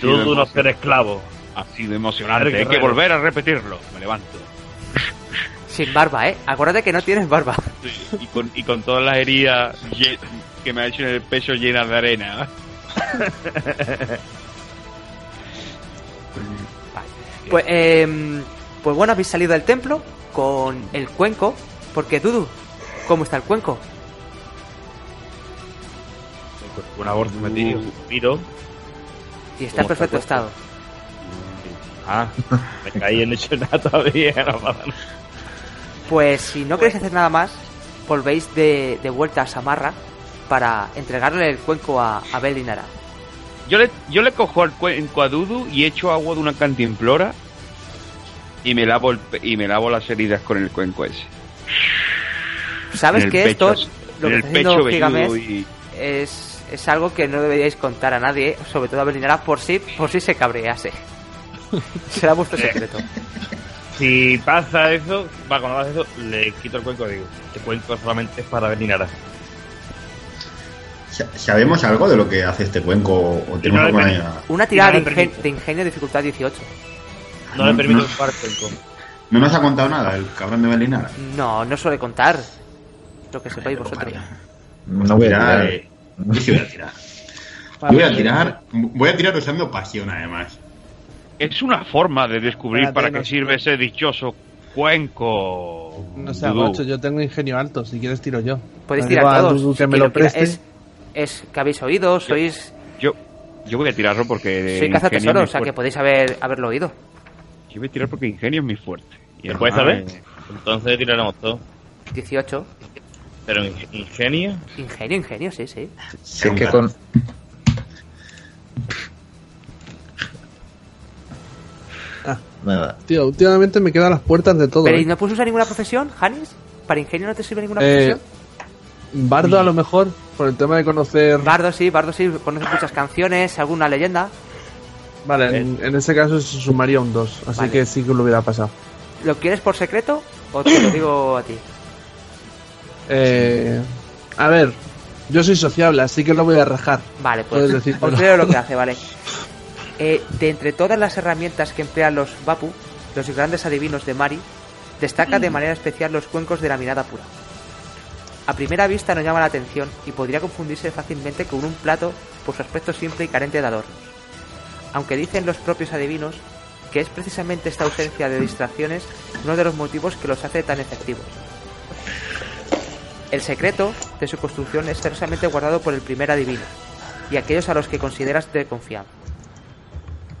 Speaker 2: Sido,
Speaker 6: tú no ser esclavo.
Speaker 2: ha sido emocionante. Hay que volver a repetirlo. Me levanto.
Speaker 1: Sin barba, ¿eh? Acuérdate que no tienes barba.
Speaker 2: Sí, Y con, y con todas las heridas que me ha hecho en el pecho llenas de arena.
Speaker 1: Pues, em, pues bueno, habéis salido del templo con el cuenco, porque Dudu, ¿cómo está el cuenco?
Speaker 6: Una bolsa metido, miro.
Speaker 1: Y está en
Speaker 6: ¿Cómo
Speaker 1: perfecto
Speaker 6: está
Speaker 1: estado.
Speaker 6: Ah, me caí en hecho nada todavía. no pasa nada.
Speaker 1: Pues si no queréis hacer nada más, volvéis de, de vuelta a Samarra para entregarle el cuenco a, a Belinara.
Speaker 2: Yo le, yo le cojo al cuenco a Dudu y echo agua de una cantimplora y me lavo el y me lavo las heridas con el cuenco ese.
Speaker 1: Sabes
Speaker 2: el pecho,
Speaker 1: esto, lo que
Speaker 2: el
Speaker 1: está haciendo
Speaker 2: y
Speaker 1: es, es algo que no deberíais contar a nadie, sobre todo a Belinara, por si, por si se cabrease. Será vuestro secreto.
Speaker 6: Si pasa eso, va, cuando pasa eso, le quito el cuenco y digo, este cuenco solamente es para Belinara.
Speaker 5: Sa- ¿Sabemos algo de lo que hace este cuenco o tenemos
Speaker 6: No,
Speaker 5: alguna
Speaker 6: pero-
Speaker 5: idea?
Speaker 1: Una tirada
Speaker 6: No
Speaker 1: de,
Speaker 6: le
Speaker 1: ingen-
Speaker 6: permito.
Speaker 1: de ingenio dificultad 18.
Speaker 6: No le
Speaker 5: No,
Speaker 6: permito
Speaker 5: no.
Speaker 6: ocupar el cuenco.
Speaker 5: No nos ha contado nada el cabrón de Belinara.
Speaker 1: No, no suele contar. Lo que sepáis vosotros.
Speaker 7: No voy a
Speaker 5: Tirar, eh, Yo sí voy a tirar. Yo voy a tirar. Voy a tirar usando pasión además.
Speaker 2: es una forma de descubrir
Speaker 4: Espérate,
Speaker 2: para
Speaker 4: no
Speaker 2: qué sirve ese dichoso cuenco.
Speaker 4: No sé, macho, yo tengo ingenio alto, si quieres tiro yo.
Speaker 1: Podéis
Speaker 4: Le
Speaker 1: tirar todos.
Speaker 4: Dudu que me lo preste.
Speaker 1: Es, es que habéis oído, sois...
Speaker 2: Yo, Yo voy a tirarlo porque.
Speaker 1: Soy caza
Speaker 2: ingenio
Speaker 1: tesoro, o sea que podéis haber, haberlo oído.
Speaker 2: Yo voy a tirar porque ingenio es muy fuerte. Y
Speaker 6: ¿Se puede
Speaker 2: además,
Speaker 6: saber? Entonces tiraremos todo.
Speaker 1: 18.
Speaker 6: Pero in- ingenio.
Speaker 1: Ingenio, ingenio, sí, sí.
Speaker 7: Si es que con.
Speaker 4: Ah.
Speaker 7: Nada.
Speaker 4: Tío, últimamente me quedan las puertas de todo.
Speaker 1: Pero ¿y
Speaker 4: ¿eh?
Speaker 1: no puedes usar ninguna profesión, Janis? ¿Para ingenio no te sirve ninguna
Speaker 4: Eh,
Speaker 1: profesión?
Speaker 4: Bardo a lo mejor, por el tema de conocer...
Speaker 1: Bardo sí, Bardo sí, conoces muchas canciones, alguna leyenda.
Speaker 4: Vale, en, en ese caso se sumaría un 2, así
Speaker 1: Vale.
Speaker 4: que sí que lo hubiera pasado.
Speaker 1: ¿Lo quieres por secreto o te lo digo a ti?
Speaker 4: Eh, a ver, yo soy sociable, así que lo voy a rajar.
Speaker 1: Vale,
Speaker 4: Puedes
Speaker 1: pues
Speaker 4: decírmelo.
Speaker 1: os leo lo que hace, vale. Eh, de entre todas las herramientas que emplean los Vapu, los grandes adivinos de Mari, destaca de manera especial los cuencos de la mirada pura. A primera vista no llama la atención y podría confundirse fácilmente con un plato por su aspecto simple y carente de adornos. Aunque dicen los propios adivinos que es precisamente esta ausencia de distracciones uno de los motivos que los hace tan efectivos. El secreto de su construcción es celosamente guardado por el primer adivino y aquellos a los que consideras de confianza.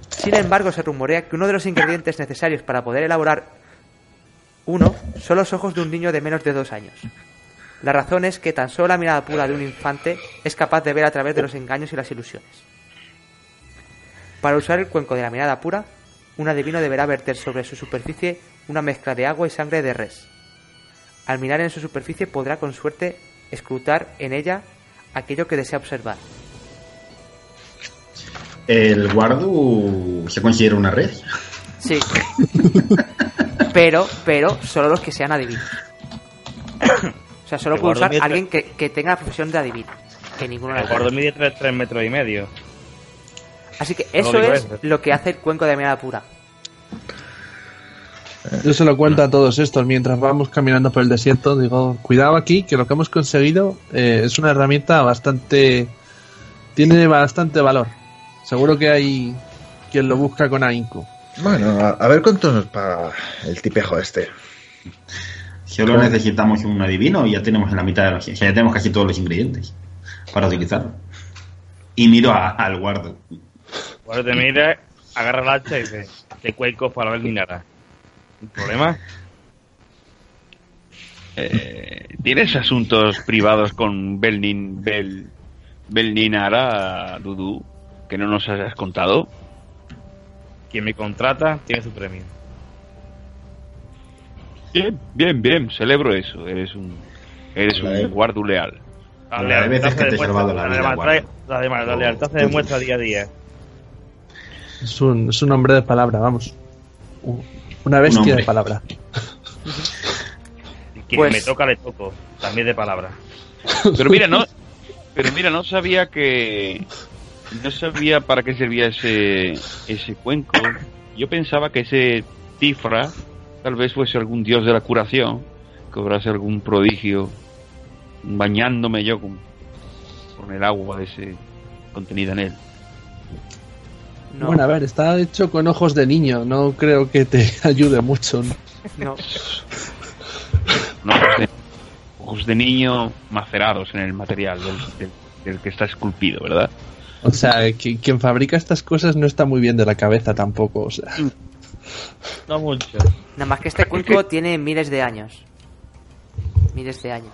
Speaker 1: Sin embargo, se rumorea que uno de los ingredientes necesarios para poder elaborar uno son los ojos de un niño de menos de dos años. La razón es que tan solo la mirada pura de un infante es capaz de ver a través de los engaños y las ilusiones. Para usar el cuenco de la mirada pura, un adivino deberá verter sobre su superficie una mezcla de agua y sangre de res. Al mirar en su superficie podrá con suerte escrutar en ella aquello que desea observar.
Speaker 5: ¿El guardo se considera una red?
Speaker 1: Sí. pero, pero, solo los que sean adivinos. O sea, solo puede usar alguien que, que tenga la profesión de adivino. Que ninguno
Speaker 6: El guardo mide 3, metros y medio.
Speaker 1: Así que
Speaker 6: No
Speaker 1: eso es
Speaker 6: eso.
Speaker 1: lo que hace el cuenco de mirada pura.
Speaker 4: Yo se lo cuento a todos estos mientras vamos caminando por el desierto. Digo, cuidado aquí, que lo que hemos conseguido eh, es una herramienta bastante. tiene bastante valor. Seguro que hay quien lo busca con ahínco.
Speaker 7: Bueno, a, a ver cuánto nos paga el tipejo este.
Speaker 5: Solo necesitamos un adivino y ya tenemos la mitad de los. O sea, ya tenemos casi todos los ingredientes para utilizarlo. Y miro a- al guardo.
Speaker 6: Cuando te mira, agarra el hacha y dice: Te cuenco para ver ni nada. ¿Un problema?
Speaker 2: eh, ¿Tienes asuntos privados con Belnin, Bel, Belninara, Dudu, que no nos has contado?
Speaker 6: Quien me contrata tiene su premio.
Speaker 2: Bien, bien, bien, celebro eso. Eres un, eres
Speaker 7: Vale.
Speaker 2: un guardo leal.
Speaker 6: La
Speaker 5: Pero hay veces
Speaker 6: lealtad
Speaker 5: que
Speaker 6: se
Speaker 5: te he
Speaker 6: demuestra-
Speaker 5: la
Speaker 6: la la la lealtad se demuestra día a día.
Speaker 4: Es un, es un hombre de palabra, vamos. Una bestia de palabra.
Speaker 6: Quien
Speaker 1: Pues-
Speaker 6: me toca, le toco. También de palabra.
Speaker 2: Pero mira, no, pero mira, no sabía que, no sabía para qué servía ese, ese cuenco. Yo pensaba que ese Tifra tal vez fuese algún dios de la curación, que obrase algún prodigio, bañándome yo con, con el agua ese contenida en él.
Speaker 1: No,
Speaker 4: Bueno, a ver, está hecho con ojos de niño. No creo que te ayude mucho. ¿no?
Speaker 2: Ojos de, ojos de niño macerados en el material del, del- del que está esculpido, ¿verdad?
Speaker 4: O sea, qui- quien fabrica estas cosas no está muy bien de la cabeza tampoco. O sea,
Speaker 6: No mucho.
Speaker 1: Nada más que este cuenco tiene miles de años. Miles de años.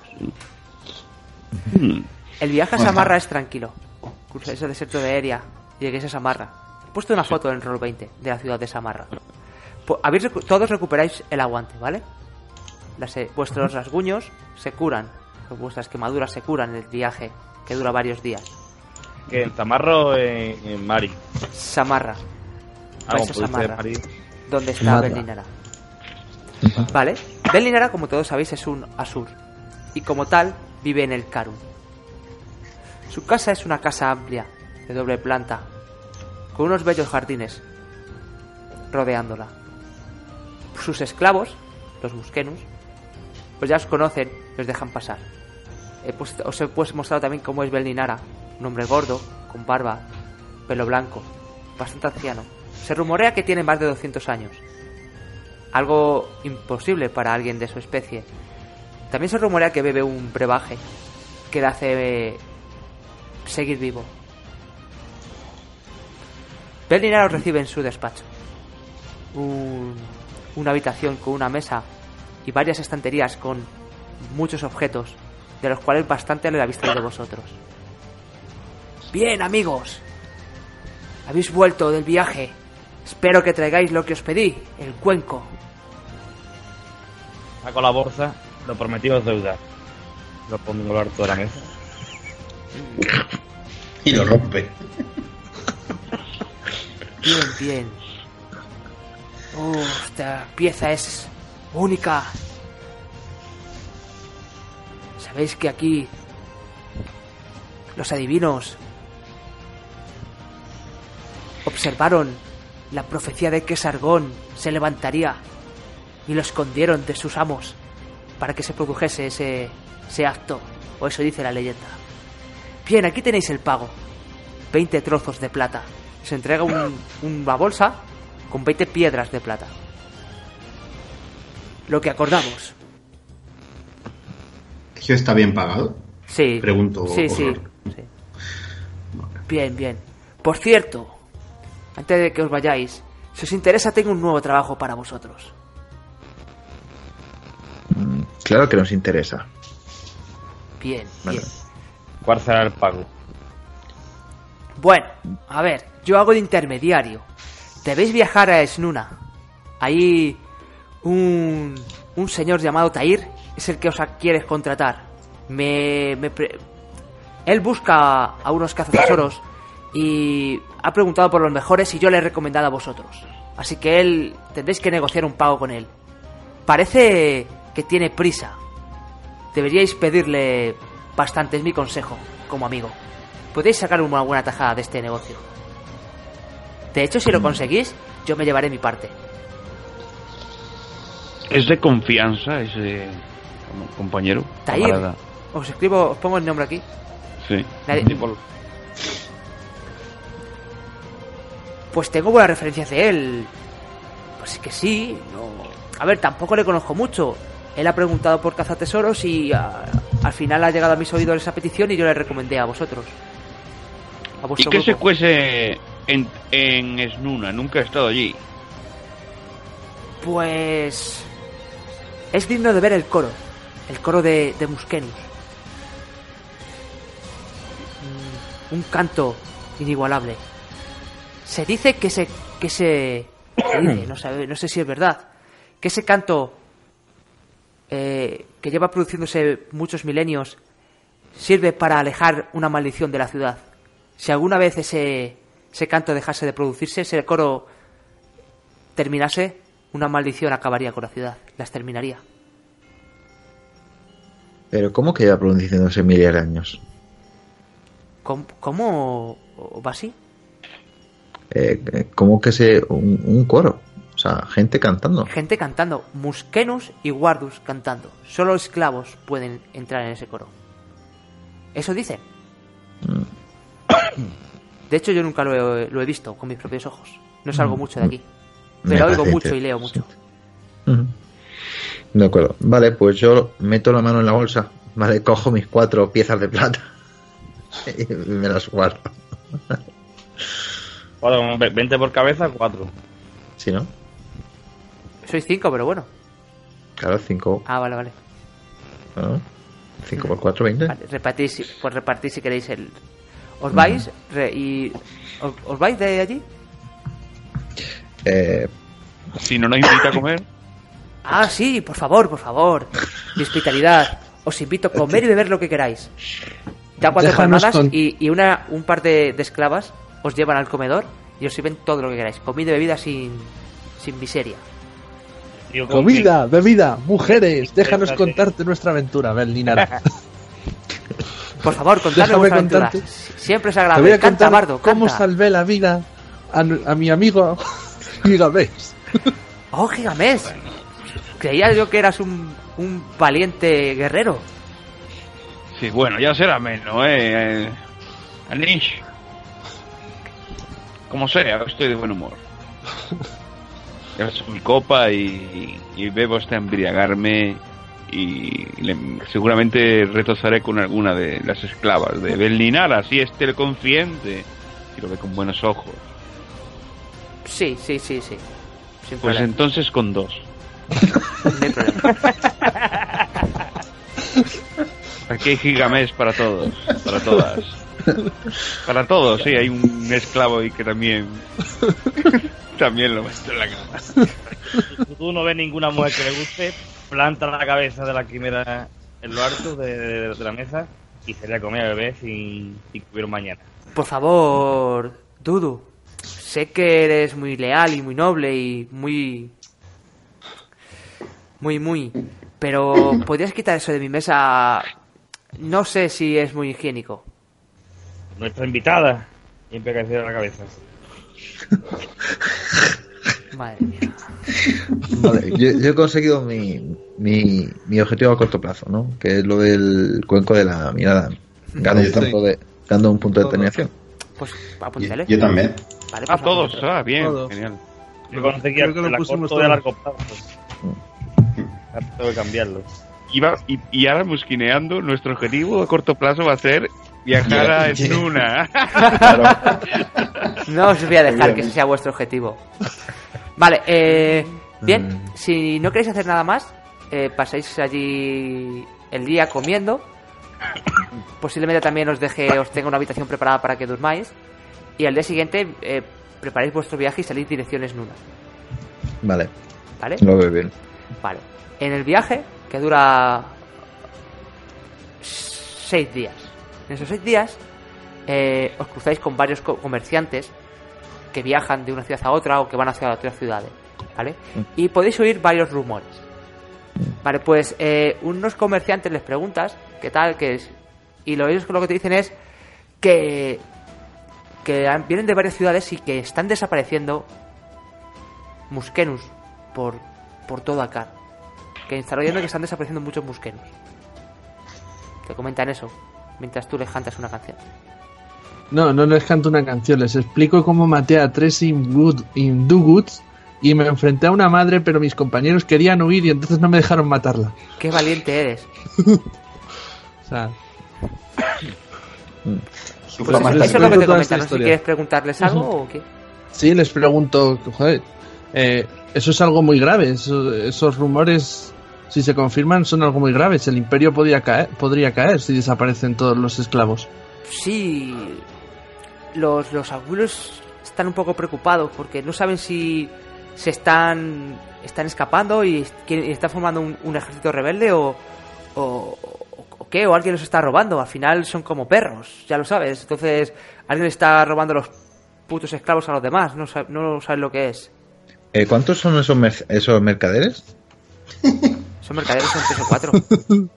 Speaker 2: Hmm.
Speaker 1: El viaje a Samarra es tranquilo. Cruzáis el desierto de Eria. Lleguéis a Samarra. He puesto una foto en Roll 20 de la ciudad de Samarra. Po- habéis recu- todos recuperáis el aguante, ¿vale? Las, eh, vuestros rasguños se curan. Vuestras quemaduras se curan en el viaje, que dura varios días.
Speaker 6: Que en Zamarro, en, en Mari.
Speaker 1: Samarra,
Speaker 6: Ah,
Speaker 1: Vais a
Speaker 6: como pudiste
Speaker 1: Samarra.
Speaker 6: Mari.
Speaker 1: donde está. Berlinara. ¿Vale? Berlinara, como todos sabéis, es un Asur. Y como tal, vive en el Karun. Su casa es una casa amplia, de doble planta, con unos bellos jardines rodeándola. Sus esclavos, los muskenus, pues ya os conocen y os dejan pasar. He puesto- os he pues mostrado también cómo es Belninara, un hombre gordo, con barba, pelo blanco, bastante anciano. Se rumorea que tiene más de 200 años. Algo imposible para alguien de su especie. También se rumorea que bebe un brebaje que le hace eh, seguir vivo. Berliner os recibe en su despacho. Un- una habitación con una mesa y varias estanterías con muchos objetos, de los cuales bastante le habéis traído vosotros. Bien, amigos. Habéis vuelto del viaje. Espero que traigáis lo que os pedí, el cuenco.
Speaker 6: Saco la bolsa, lo prometido es deuda. Lo pongo a lo harto de la mesa.
Speaker 5: Y lo rompe.
Speaker 1: Bien, bien. Oh, esta pieza es única. Sabéis que aquí los adivinos observaron la profecía de que Sargón se levantaría y lo escondieron de sus amos para que se produjese ese, ese acto, o eso dice la leyenda. Bien, aquí tenéis el pago. 20 trozos de plata. Se entrega un- una bolsa con 20 piedras de plata. Lo que acordamos.
Speaker 5: ¿Eso está bien pagado?
Speaker 1: Sí.
Speaker 5: Pregunto
Speaker 1: Sí, sí, sí. Bien, bien. Por cierto, antes de que os vayáis, si os interesa, tengo un nuevo trabajo para vosotros.
Speaker 7: Mm, Claro que nos interesa.
Speaker 1: Bien,
Speaker 7: Vale.
Speaker 1: bien.
Speaker 6: ¿Cuál será el pago?
Speaker 1: Bueno, a ver, yo hago de intermediario. Debéis viajar a Snuna. Ahí un, un señor llamado Tair es el que os quiere contratar. Me, me pre- él busca a unos cazatesoros y ha preguntado por los mejores y yo le he recomendado a vosotros. Así que él tendréis que negociar un pago con él. Parece que tiene prisa. Deberíais pedirle bastante, es mi consejo, como amigo. Podéis sacar una buena tajada de este negocio. De hecho, si lo conseguís, yo me llevaré mi parte.
Speaker 2: ¿Es de confianza ese compañero?
Speaker 1: Tair. Os escribo, os pongo el nombre aquí.
Speaker 2: Sí.
Speaker 1: Nadie- Pues tengo buenas referencias de él. Pues que sí, no. A ver, tampoco le conozco mucho. Él ha preguntado por cazatesoros y ah, al final ha llegado a mis oídos esa petición y yo le recomendé a vosotros. A
Speaker 2: ¿Y qué se cuece en, en Snuna? Nunca he estado allí.
Speaker 1: Pues. Es digno de ver el coro. El coro de, de Muskenus. Mm, Un canto inigualable. Se dice que se. que se. se dice, no, sabe- no sé si es verdad. Que ese canto. eh, que lleva produciéndose muchos milenios. sirve para alejar una maldición de la ciudad. Si alguna vez ese. ese canto dejase de producirse, ese coro terminase, una maldición acabaría con la ciudad, las terminaría.
Speaker 7: Pero ¿cómo que lleva produciéndose miles de años?
Speaker 1: ¿Cómo, cómo va así?
Speaker 7: Eh, ¿Cómo que se... Un, un coro? O sea, gente cantando.
Speaker 1: Gente cantando, Muskenus y Guardus cantando. Solo esclavos pueden entrar en ese coro. Eso dicen. De hecho, yo nunca lo he, lo he visto con mis propios ojos. No salgo mucho de aquí.
Speaker 7: Me
Speaker 1: Pero oigo mucho y leo mucho.
Speaker 7: De acuerdo. Vale, pues yo meto la mano en la bolsa. Vale, cojo mis cuatro piezas de plata. Y me las guardo.
Speaker 6: cuatro, ve- 20 por cabeza, 4.
Speaker 7: ¿Sí, no?
Speaker 1: Soy cinco, pero bueno.
Speaker 7: Claro, cinco.
Speaker 1: Ah, vale, vale.
Speaker 7: ¿no? Cinco por cuatro, veinte.
Speaker 1: Vale, repartís, si- pues repartís si queréis el... ¿Os vais? Re- y... ¿os, os vais de allí?
Speaker 7: Eh,
Speaker 2: Si no nos invita a comer,
Speaker 1: Ah, sí, por favor, por favor. Mi hospitalidad. Os invito a comer y beber lo que queráis. Da cuatro
Speaker 4: Déjanos
Speaker 1: palmadas
Speaker 4: con-
Speaker 1: y, y una, un par de, de esclavas os llevan al comedor y os sirven todo lo que queráis. Comida y bebida sin, sin miseria.
Speaker 4: Comida, bebida, mujeres, déjanos contarte nuestra aventura, Berlinar.
Speaker 1: Por favor, contadme vuestra aventura. Siempre es
Speaker 4: Te voy
Speaker 1: agradable.
Speaker 4: a
Speaker 1: Canta,
Speaker 4: contar
Speaker 1: Bardo,
Speaker 4: cómo
Speaker 1: canta.
Speaker 4: salvé la vida a, a mi amigo Gigamesh.
Speaker 1: Oh, Gigamés. Creía yo que eras un, un valiente guerrero.
Speaker 2: sí, bueno, ya será menos, ¿eh? eh Anish. Como sea, estoy de buen humor. Es mi copa y, y bebo hasta embriagarme y le- seguramente retozaré con alguna de las esclavas de Bellinar, así esté el consciente y lo ve con buenos ojos.
Speaker 1: Sí, sí, sí, sí. Sin
Speaker 2: Pues
Speaker 1: problema.
Speaker 2: entonces con dos.
Speaker 1: No hay problema.
Speaker 2: Aquí hay gigamés para todos, para todas. Para todos, sí, hay un esclavo ahí que también también lo meto en la cama.
Speaker 6: Si tú no ves ninguna mujer que le guste, planta la cabeza de la quimera en lo alto de, de- de la mesa y sería comer a bebé sin, sin que hubiera un mañana.
Speaker 1: Por favor, Dudu. Sé que eres muy leal y muy noble y muy... Muy, muy... Pero podrías quitar eso de mi mesa... No sé si es muy higiénico.
Speaker 6: Nuestra invitada siempre que la cabeza.
Speaker 1: Madre mía.
Speaker 7: Vale, yo, yo he conseguido mi, mi, mi objetivo a corto plazo, ¿no? Que es lo del cuenco de la mirada. Gano un punto de, gano un punto de penetración.
Speaker 1: Pues
Speaker 5: Yo,
Speaker 1: apúntale.
Speaker 5: yo también.
Speaker 1: Vale,
Speaker 2: Ah,
Speaker 1: pues
Speaker 2: todos,
Speaker 1: apúntale.
Speaker 2: ah, bien,
Speaker 4: Todos.
Speaker 2: genial.
Speaker 6: Yo conseguí
Speaker 4: Creo que lo pusimos
Speaker 6: corto de a
Speaker 4: todos.
Speaker 6: largo plazo. Ahora Tengo que cambiarlo.
Speaker 2: Y, va- y, y ahora musquineando, nuestro objetivo a corto plazo va a ser viajar a
Speaker 5: Ya, ya.
Speaker 2: Snuna.
Speaker 1: No os voy a dejar que ese sea vuestro objetivo. Vale, eh, bien,
Speaker 7: Mm.
Speaker 1: si no queréis hacer nada más, eh, pasáis allí el día comiendo. Posiblemente también os deje, os tenga una habitación preparada para que durmáis. Y al día siguiente eh, preparáis vuestro viaje y salís direcciones Nuna.
Speaker 7: Vale,
Speaker 1: ¿Vale?
Speaker 7: lo veo bien.
Speaker 1: Vale. En el viaje, que dura seis días. En esos seis días eh, os cruzáis con varios co- comerciantes que viajan de una ciudad a otra o que van hacia otras ciudades. ¿Vale? Y podéis oír varios rumores. Vale, pues eh, unos comerciantes les preguntas qué tal, qué es. Y lo, ellos lo que te dicen es que, que vienen de varias ciudades y que están desapareciendo muskenus por, por todo acá. Que están oyendo que están desapareciendo muchos muskenus. Te comentan eso mientras tú les cantas una canción.
Speaker 4: No, no les canto una canción, les explico cómo maté a tres Induguts y me enfrenté a una madre, pero mis compañeros querían huir y entonces no me dejaron matarla.
Speaker 1: Qué valiente eres.
Speaker 4: O sea,
Speaker 1: Pues
Speaker 5: fama
Speaker 1: eso, es lo que te comentan. No si quieres preguntarles algo o qué.
Speaker 4: sí, les pregunto, joder, eh, eso es algo muy grave, eso- esos rumores, si se confirman, son algo muy graves. El imperio podría caer, podría caer si desaparecen todos los esclavos.
Speaker 1: Sí, los, los abuelos están un poco preocupados porque no saben si se están están escapando y, están formando un, un ejército rebelde o, o, o qué, o alguien los está robando. Al final son como perros, ya lo sabes. Entonces alguien está robando los putos esclavos a los demás, no, no saben lo que es.
Speaker 7: Eh, ¿Cuántos son esos, mer- esos mercaderes?
Speaker 1: Son mercaderes, son tres o cuatro.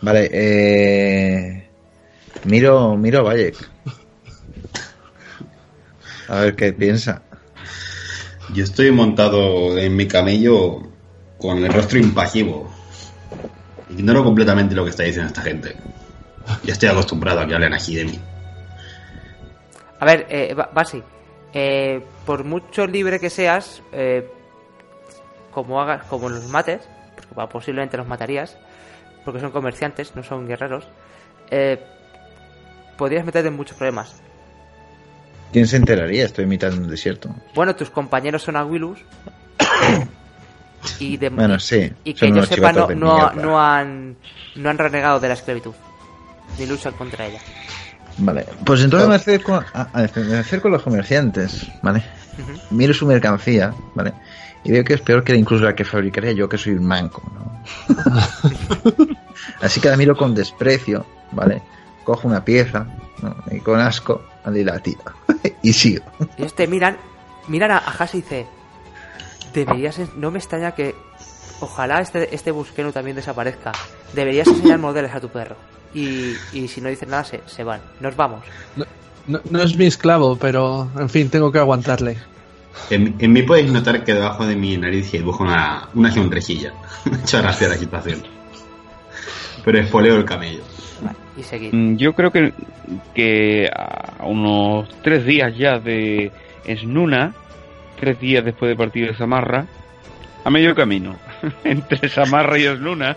Speaker 7: Vale, eh... Miro, miro a Bayek. A ver qué piensa.
Speaker 5: Yo estoy montado en mi camello con el rostro impasivo. Ignoro completamente lo que está diciendo esta gente. Ya estoy acostumbrado a que hablen así de mí.
Speaker 1: A ver, eh, Ba- Basi, eh, por mucho libre que seas, eh, como hagas, como los mates, porque posiblemente los matarías, porque son comerciantes, no son guerreros, eh, podrías meterte en muchos problemas.
Speaker 7: ¿Quién se enteraría? Estoy en mitad de un desierto.
Speaker 1: Bueno, tus compañeros son Aguilus y, de,
Speaker 7: Bueno, sí.
Speaker 1: y que yo sepa no, no, no han no han renegado de la esclavitud ni luchan contra ella.
Speaker 7: Vale, pues entonces me acerco a, a- me acerco a los comerciantes, ¿vale? Miro su mercancía, ¿vale? Y veo que es peor que incluso la que fabricaría yo, que soy un manco, ¿no? Así que la miro con desprecio, ¿vale? Cojo una pieza, ¿no? Y con asco, y la tiro. y sigo.
Speaker 1: Y ellos te miran, miran a, a y dice, deberías, no me extraña que ojalá este, este busqueno también desaparezca. Deberías enseñar modelos a tu perro. Y, y si no dicen nada, se, se van. Nos vamos.
Speaker 4: No, no es mi esclavo, pero en fin, tengo que aguantarle.
Speaker 5: En, en mí podéis notar que debajo de mi nariz dibujo una, una sonrisilla. Me ha hecho gracia la situación. Pero espoleo el camello.
Speaker 1: Vale, y.
Speaker 2: Mm, Yo creo que, que a unos tres días ya de Snuna, tres días después de partir de Samarra, a medio camino, entre Samarra y Snuna,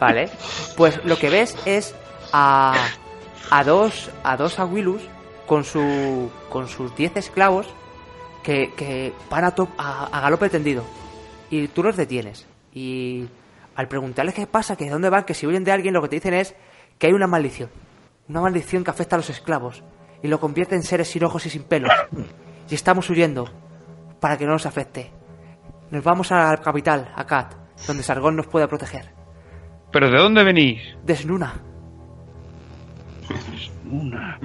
Speaker 1: Vale. Pues lo que ves es a, a dos a dos Aguilus con su con sus 10 esclavos que, que van a, to- a, a galope tendido. Y tú los detienes. Y al preguntarles qué pasa, que de dónde van, que si huyen de alguien, lo que te dicen es que hay una maldición. Una maldición que afecta a los esclavos. Y lo convierte en seres sin ojos y sin pelos. Y estamos huyendo para que no nos afecte. Nos vamos a la capital, a Kat, donde Sargón nos pueda proteger.
Speaker 2: ¿Pero de dónde venís?
Speaker 1: Desnuna.
Speaker 2: Una.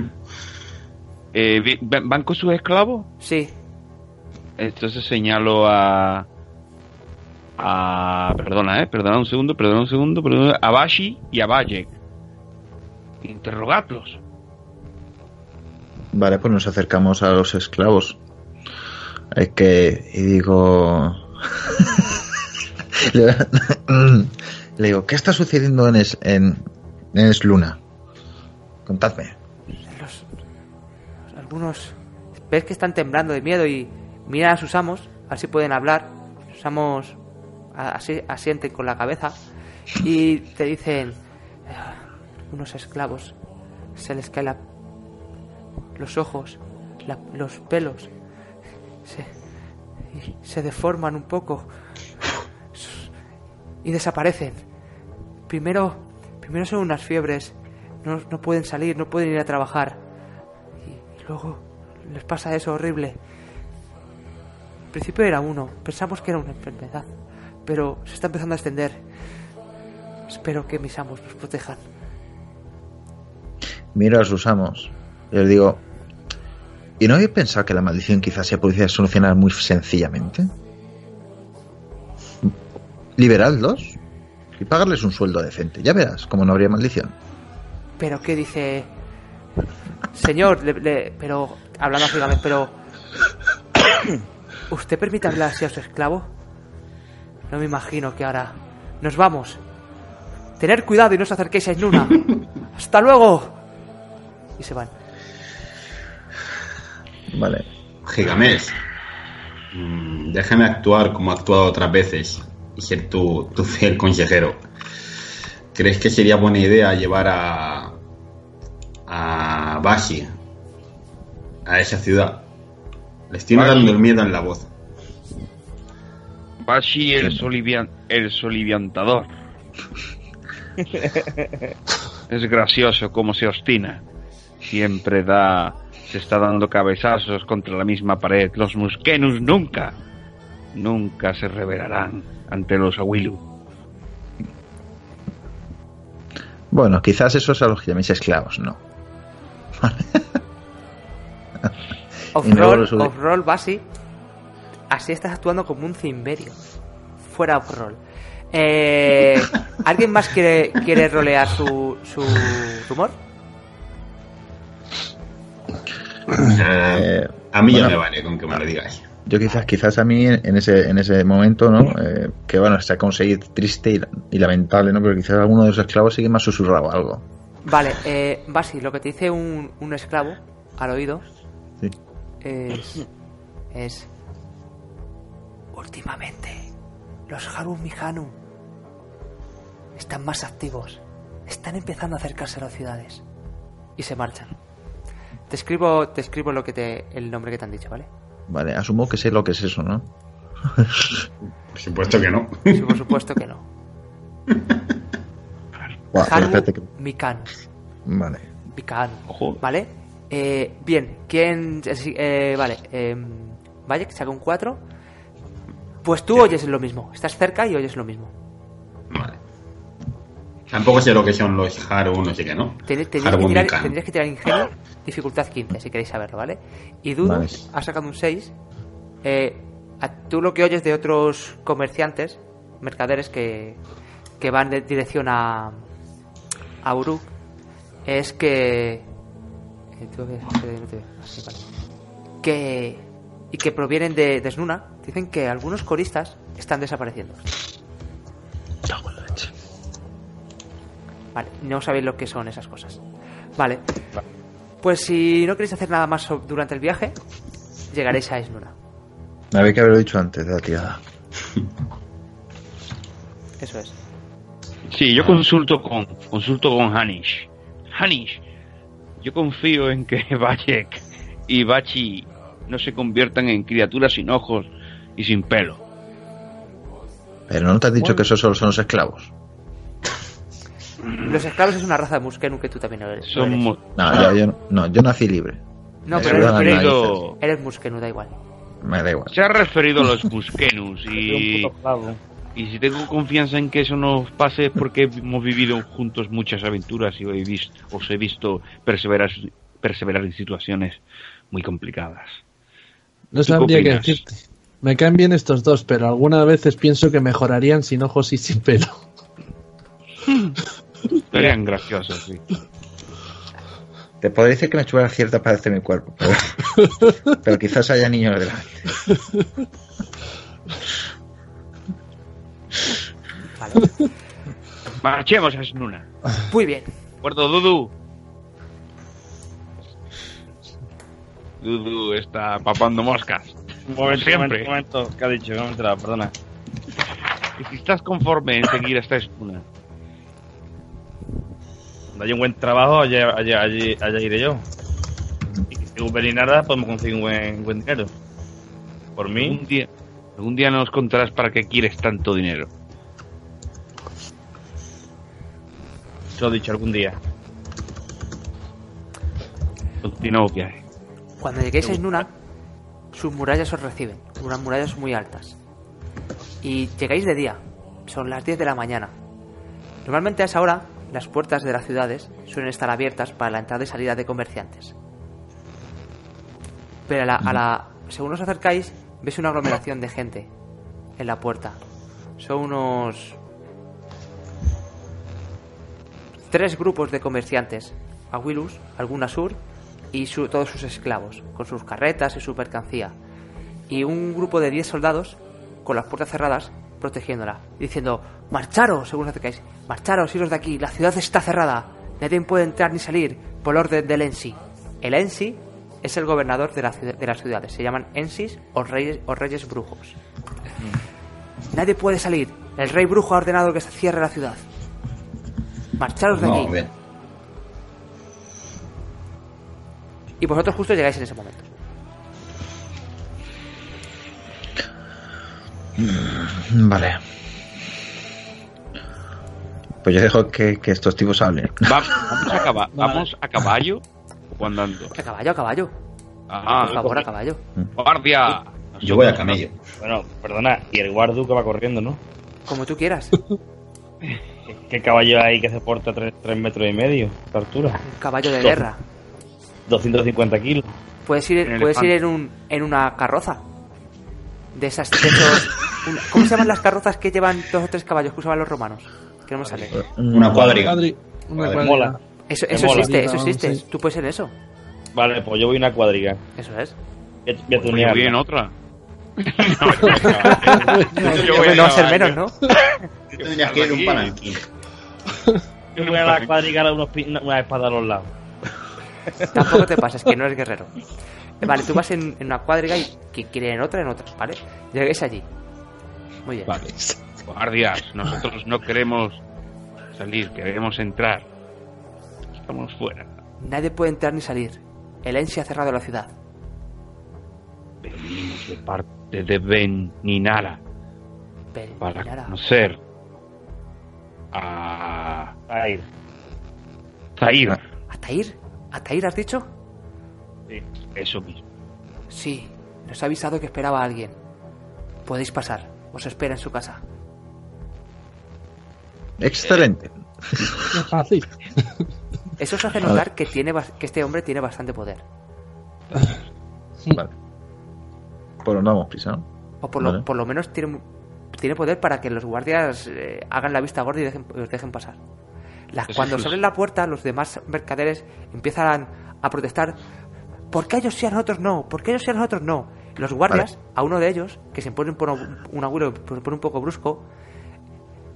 Speaker 2: Eh, vi- ¿van van con sus esclavos?
Speaker 1: Sí,
Speaker 2: Entonces señalo a. A. Perdona, eh. Perdona un segundo, perdona un segundo. Perdona, a Bashi y a Bayek. Interrogadlos.
Speaker 7: Vale, pues nos acercamos a los esclavos. Es que. Y digo. le, digo, ¿qué está sucediendo en, es, en, en Esluna? Contadme.
Speaker 1: los, algunos ves que están temblando de miedo y miran a sus amos, así pueden hablar. Sus amos así asienten con la cabeza y te dicen "Ah, unos esclavos se les cae la- los ojos, los pelos, se, se deforman un poco y desaparecen. Primero, primero son unas fiebres, no, no pueden salir, no pueden ir a trabajar. Y luego les pasa eso horrible. Al principio era uno, pensamos que era una enfermedad, pero se está empezando a extender. Espero que mis amos nos protejan.
Speaker 7: Miro a sus amos. Y les digo, ¿y no habéis pensado que la maldición quizás se pudiera solucionar muy sencillamente? Liberadlos y pagarles un sueldo decente. Ya verás cómo no habría maldición.
Speaker 1: Pero qué dice, señor, le- le- pero hablando Gilgamesh, pero ¿usted permite hablar así a su esclavo? No me imagino que ahora nos vamos. Tener cuidado y no os acerquéis a Isnuna. Hasta luego. Y se van.
Speaker 7: Vale.
Speaker 5: Gigamés, mm, déjame actuar como he actuado otras veces y ser tu, tu fiel consejero. ¿Crees que sería buena idea llevar a, a Bashi a esa ciudad? Les tiene dando el miedo en la voz.
Speaker 2: Bashi el, solivian, el soliviantador. es gracioso cómo se obstina. Siempre da. Se está dando cabezazos contra la misma pared. Los Muskenus nunca. Nunca se revelarán ante los Awilu.
Speaker 7: Bueno, quizás eso es a los que llaméis esclavos, ¿no?
Speaker 1: Off-roll, off-roll, Basi. Así estás actuando como un cimberio. Fuera off-roll. Eh, ¿Alguien más quiere, quiere rolear su, su rumor?
Speaker 5: Eh, a mí ya me vale con que me lo digáis.
Speaker 7: Yo quizás, quizás a mí en ese, en ese momento, ¿no? Eh, que bueno, se ha conseguido triste y, y lamentable, ¿no? Pero quizás alguno de los esclavos sigue más susurrado algo.
Speaker 1: Vale, eh, Basi, lo que te dice un, un esclavo al oído
Speaker 7: Sí.
Speaker 1: es. es. Últimamente, los Haru Mihanu están más activos. Están empezando a acercarse a las ciudades. Y se marchan. Te escribo, te escribo lo que te, el nombre que te han dicho, ¿vale?
Speaker 7: Vale, asumo que sé lo que es eso, ¿no?
Speaker 5: Por supuesto que no.
Speaker 1: Sí, por supuesto que no. Haru
Speaker 7: que-
Speaker 1: Mikanu.
Speaker 7: Vale.
Speaker 1: Mikanu.
Speaker 2: Ojo.
Speaker 1: ¿Vale? Eh, bien, ¿quién...? eh, eh, vale, eh, vaya, que saca un 4. Pues tú oyes lo mismo. Estás cerca y oyes lo mismo.
Speaker 5: Vale. Tampoco sé lo que son los Haru, no sé qué, ¿no?
Speaker 1: Ten- Tendrías que, tirar, tendrías que tirar ingenio, dificultad 15, si queréis saberlo, ¿vale? Y Dudo
Speaker 7: Vale.
Speaker 1: ha sacado un 6. Eh, a- tú lo que oyes de otros comerciantes, mercaderes que, que van de dirección a, a Uruk, es que. eh, eh. Que. Y que provienen de, de Snuna. Dicen que algunos coristas están desapareciendo. Vale, no sabéis lo que son esas cosas. Vale. Pues si no queréis hacer nada más durante el viaje, llegaréis a Esnuna.
Speaker 7: Me había que haberlo dicho antes de la tirada.
Speaker 1: Eso es.
Speaker 2: Sí, yo consulto con consulto con Hanish. Hanish, Yo confío en que Bajek y Bachi no se conviertan en criaturas sin ojos y sin pelo.
Speaker 7: Pero no te has dicho que esos solo son los esclavos.
Speaker 1: Los esclavos es una raza de Muskenu que tú también eres. lo eres.
Speaker 7: No, yo, yo, no, yo nací libre.
Speaker 1: No, pero eres,
Speaker 2: referido-
Speaker 1: eres Muskenu, da igual.
Speaker 7: Me da igual.
Speaker 2: Se ha referido a los Buskenus
Speaker 6: Un
Speaker 2: y, y si tengo confianza en que eso nos pase es porque hemos vivido juntos muchas aventuras y he visto, os he visto perseverar, perseverar en situaciones muy complicadas.
Speaker 4: No
Speaker 2: ¿Tú qué
Speaker 4: sabría qué decirte. Me caen bien estos dos, pero algunas veces pienso que mejorarían sin ojos y sin pelo.
Speaker 2: Serían graciosos, sí.
Speaker 7: Te podría decir que me chupa cierta parte de mi cuerpo, pero, pero quizás haya niños delante.
Speaker 1: Vale.
Speaker 2: Marchemos a Snuna.
Speaker 1: Muy bien.
Speaker 2: Acuerdo, Dudu. Dudu está papando moscas.
Speaker 6: Un momento,
Speaker 2: Siempre.
Speaker 6: un momento, un momento. ¿Qué ha dicho? No me perdona.
Speaker 2: Y si estás conforme en seguir esta Snuna.
Speaker 6: Cuando haya un buen trabajo, allá, allá, allá iré yo. Y si y nada, podemos conseguir un buen, buen dinero. Por mí,
Speaker 2: Algún día, algún día nos contarás para qué quieres tanto dinero.
Speaker 6: te lo he dicho algún día.
Speaker 2: Continúo que hay.
Speaker 1: Cuando lleguéis a Nuna, sus murallas os reciben. Unas murallas muy altas. Y llegáis de día. Son las 10 de la mañana. Normalmente a esa hora, las puertas de las ciudades suelen estar abiertas para la entrada y salida de comerciantes. Pero a la, a la- según os acercáis, veis una aglomeración de gente en la puerta. Son unos tres grupos de comerciantes. Aguilus, alguna sur y su- todos sus esclavos, con sus carretas y su mercancía. Y un grupo de 10 soldados con las puertas cerradas protegiéndola, diciendo, marcharos, según os acercáis, marcharos, iros de aquí, la ciudad está cerrada, nadie puede entrar ni salir por orden del Ensi. El Ensi es el gobernador de, la de las ciudades, se llaman Ensis o reyes, o reyes brujos. Nadie puede salir, el rey brujo ha ordenado que se cierre la ciudad. Marcharos de aquí.
Speaker 5: Bien.
Speaker 1: Y vosotros justo llegáis en ese momento.
Speaker 7: Vale. Pues yo dejo que, que estos tipos hablen.
Speaker 2: Va- vamos, a caba- ¿Vamos a caballo o andando?
Speaker 1: A caballo, a caballo.
Speaker 2: Ah,
Speaker 1: Por favor, a caballo.
Speaker 2: guardia.
Speaker 5: Yo voy a camello.
Speaker 6: Bueno, perdona, y el guardu que va corriendo, ¿no?
Speaker 1: Como tú quieras.
Speaker 6: ¿Qué caballo hay que se porta 3, metros y medio de altura?
Speaker 1: Un caballo de guerra.
Speaker 6: 250 kilos.
Speaker 1: Puedes ir,
Speaker 2: Un
Speaker 1: puedes ir en, un, en una carroza. De esas. De esos, un- ¿Cómo se llaman las carrozas que llevan dos o tres caballos que usaban los romanos? Que no me sale.
Speaker 5: Una cuadriga.
Speaker 4: Adri, una cuadriga.
Speaker 6: mola.
Speaker 1: Eso,
Speaker 6: Me
Speaker 1: eso
Speaker 6: mola.
Speaker 1: existe, eso existe.
Speaker 4: sí.
Speaker 1: Tú puedes ser eso.
Speaker 6: Vale, pues yo voy a una cuadriga.
Speaker 1: Eso es.
Speaker 6: Voy a- voy
Speaker 2: Pues yo voy en otra.
Speaker 1: Yo
Speaker 2: voy
Speaker 1: no va a ser menos, ¿no?
Speaker 5: Tú tendrías que ir un palanquín.
Speaker 6: Yo voy a la cuadriga una, una espada a los lados.
Speaker 1: Tampoco te pases, que no eres guerrero. Vale, tú vas en, en una cuadriga y quien quiere en otra, en otra, ¿vale? Lleguéis allí. Muy bien.
Speaker 4: Vale.
Speaker 2: Guardias, nosotros no queremos salir, queremos entrar. Estamos fuera.
Speaker 1: Nadie puede entrar ni salir. El Ensi ha cerrado la ciudad.
Speaker 2: Venimos de parte de Ben Ninara
Speaker 1: Pero,
Speaker 2: para conocer a
Speaker 6: Ahí.
Speaker 2: Zair.
Speaker 1: ¿Hasta ir? ¿Hasta ir has dicho?
Speaker 6: Sí.
Speaker 2: Eso mismo.
Speaker 1: Sí, nos ha avisado que esperaba a alguien. Podéis pasar, os espera en su casa.
Speaker 7: Excelente.
Speaker 4: Fácil.
Speaker 1: Eso os hace notar que, tiene, que este hombre tiene bastante poder.
Speaker 7: Vale. Pues nos damos prisa, ¿no?
Speaker 1: O por lo,
Speaker 7: Vale.
Speaker 1: por lo menos tiene, tiene poder para que los guardias eh, hagan la vista gorda y dejen, os dejen pasar. Las- cuando se
Speaker 2: justo.
Speaker 1: abre la puerta, los demás mercaderes empiezan a protestar. ¿Por qué ellos sí a nosotros no? ¿Por qué ellos sí a nosotros no? Los guardias, a uno de ellos, que se pone un, agüero se pone un poco brusco,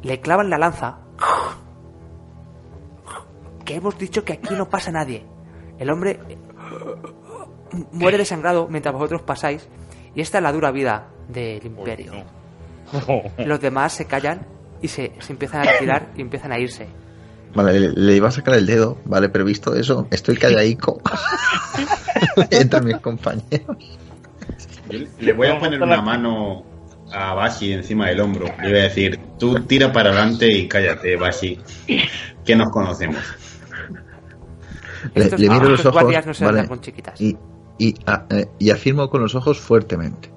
Speaker 1: le clavan la lanza. Que hemos dicho que aquí no pasa nadie. El hombre eh, muere desangrado mientras vosotros pasáis. Y esta es la dura vida del imperio. Los demás se callan y se, se empiezan a retirar y empiezan a irse.
Speaker 7: Vale, le, le iba a sacar el dedo, vale, pero visto eso, estoy calladico. Entran mis compañeros.
Speaker 5: Le voy a poner una mano a Bashi encima del hombro. Le voy a decir, tú tira para adelante y cállate, Bashi, que nos conocemos.
Speaker 7: Le,
Speaker 1: Estos,
Speaker 7: le miro los ojos
Speaker 1: guardias no se
Speaker 7: vale,
Speaker 1: andan con chiquitas.
Speaker 7: y, y, a- eh, y afirmo con los ojos fuertemente.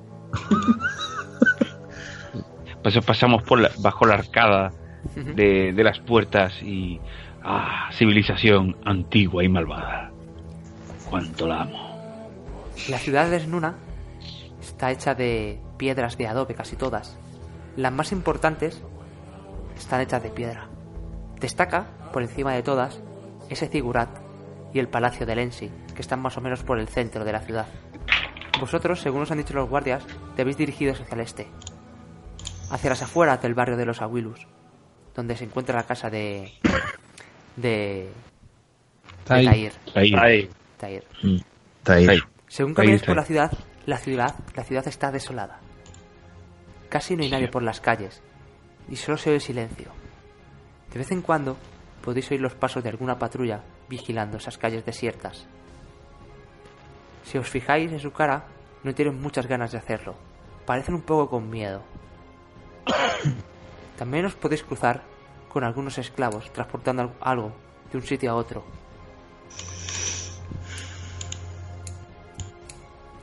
Speaker 3: Pues pasamos por la- bajo la arcada De las puertas y... Ah, civilización antigua y malvada. Cuánto la amo.
Speaker 1: La ciudad de Snuna está hecha de piedras de adobe, casi todas. Las más importantes están hechas de piedra. Destaca, por encima de todas, ese zigurat y el palacio de Lensi, que están más o menos por el centro de la ciudad. Vosotros, según os han dicho los guardias, debéis dirigiros hacia el este, hacia las afueras del barrio de los Aguilus, donde se encuentra la casa de. de. Tahir.
Speaker 7: Está ahí.
Speaker 3: Ahí.
Speaker 1: Según caminas por la ciudad, la ciudad, la ciudad está desolada. Casi no hay nadie por las calles y solo se oye silencio. De vez en cuando podéis oír los pasos de alguna patrulla vigilando esas calles desiertas. Si os fijáis en su cara, no tienen muchas ganas de hacerlo. Parecen un poco con miedo. También os podéis cruzar con algunos esclavos transportando al- algo de un sitio a otro.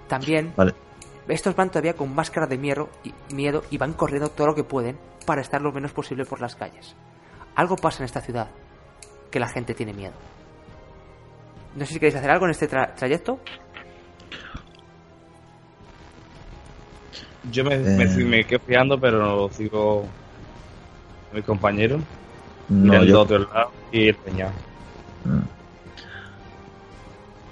Speaker 1: También
Speaker 7: Vale.
Speaker 1: estos van todavía con máscara de miedo y, miedo y van corriendo todo lo que pueden para estar lo menos posible por las calles. Algo pasa en esta ciudad que la gente tiene miedo. No sé si queréis hacer algo en este tra- trayecto.
Speaker 6: Yo me,
Speaker 7: Eh.
Speaker 6: me, me quedo fiando, pero sigo mi compañero.
Speaker 7: No, yo,
Speaker 6: otro lado y empeñado.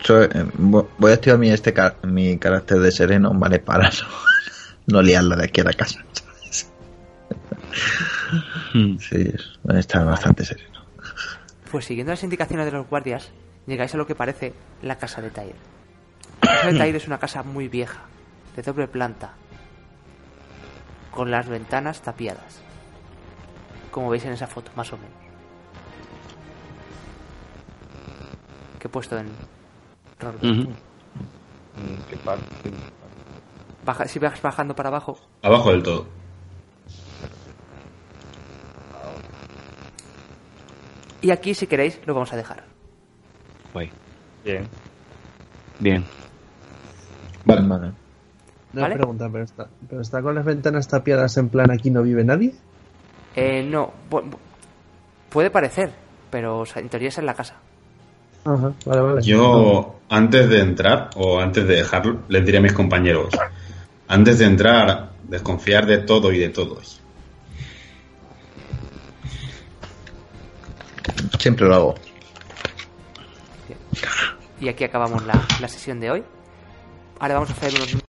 Speaker 7: yo, eh, vo- voy a activar mi, este, ca- mi carácter de sereno, ¿vale? Para no, no liarla de aquí a la casa, ¿sabes?
Speaker 3: Hmm.
Speaker 7: Sí, voy a estar bastante sereno.
Speaker 1: Pues siguiendo las indicaciones de los guardias, llegáis a lo que parece la casa de Tair. La casa de Tair es una casa muy vieja, de doble planta, con las ventanas tapiadas, como veis en esa foto, más o menos. Que he puesto en...
Speaker 3: Ujú.
Speaker 6: Mm, qué par- qué-
Speaker 1: Baja- si vas bajando para abajo,
Speaker 5: Abajo del todo.
Speaker 1: y aquí si queréis lo vamos a dejar.
Speaker 3: Guay.
Speaker 6: Bien.
Speaker 3: Bien.
Speaker 5: Vale.
Speaker 7: Vale.
Speaker 4: Una
Speaker 1: ¿Vale?
Speaker 4: pregunta, pero está, pero está con las ventanas tapiadas en plan aquí no vive nadie.
Speaker 1: Eh, no, puede parecer, pero o sea, en teoría es la casa.
Speaker 4: Ajá, vale, vale.
Speaker 5: Yo, antes de entrar, o antes de dejarlo, les diré a mis compañeros, antes de entrar, desconfiar de todo y de todos.
Speaker 7: Siempre lo hago.
Speaker 1: Y aquí acabamos la, la sesión de hoy. Ahora vamos a hacer unos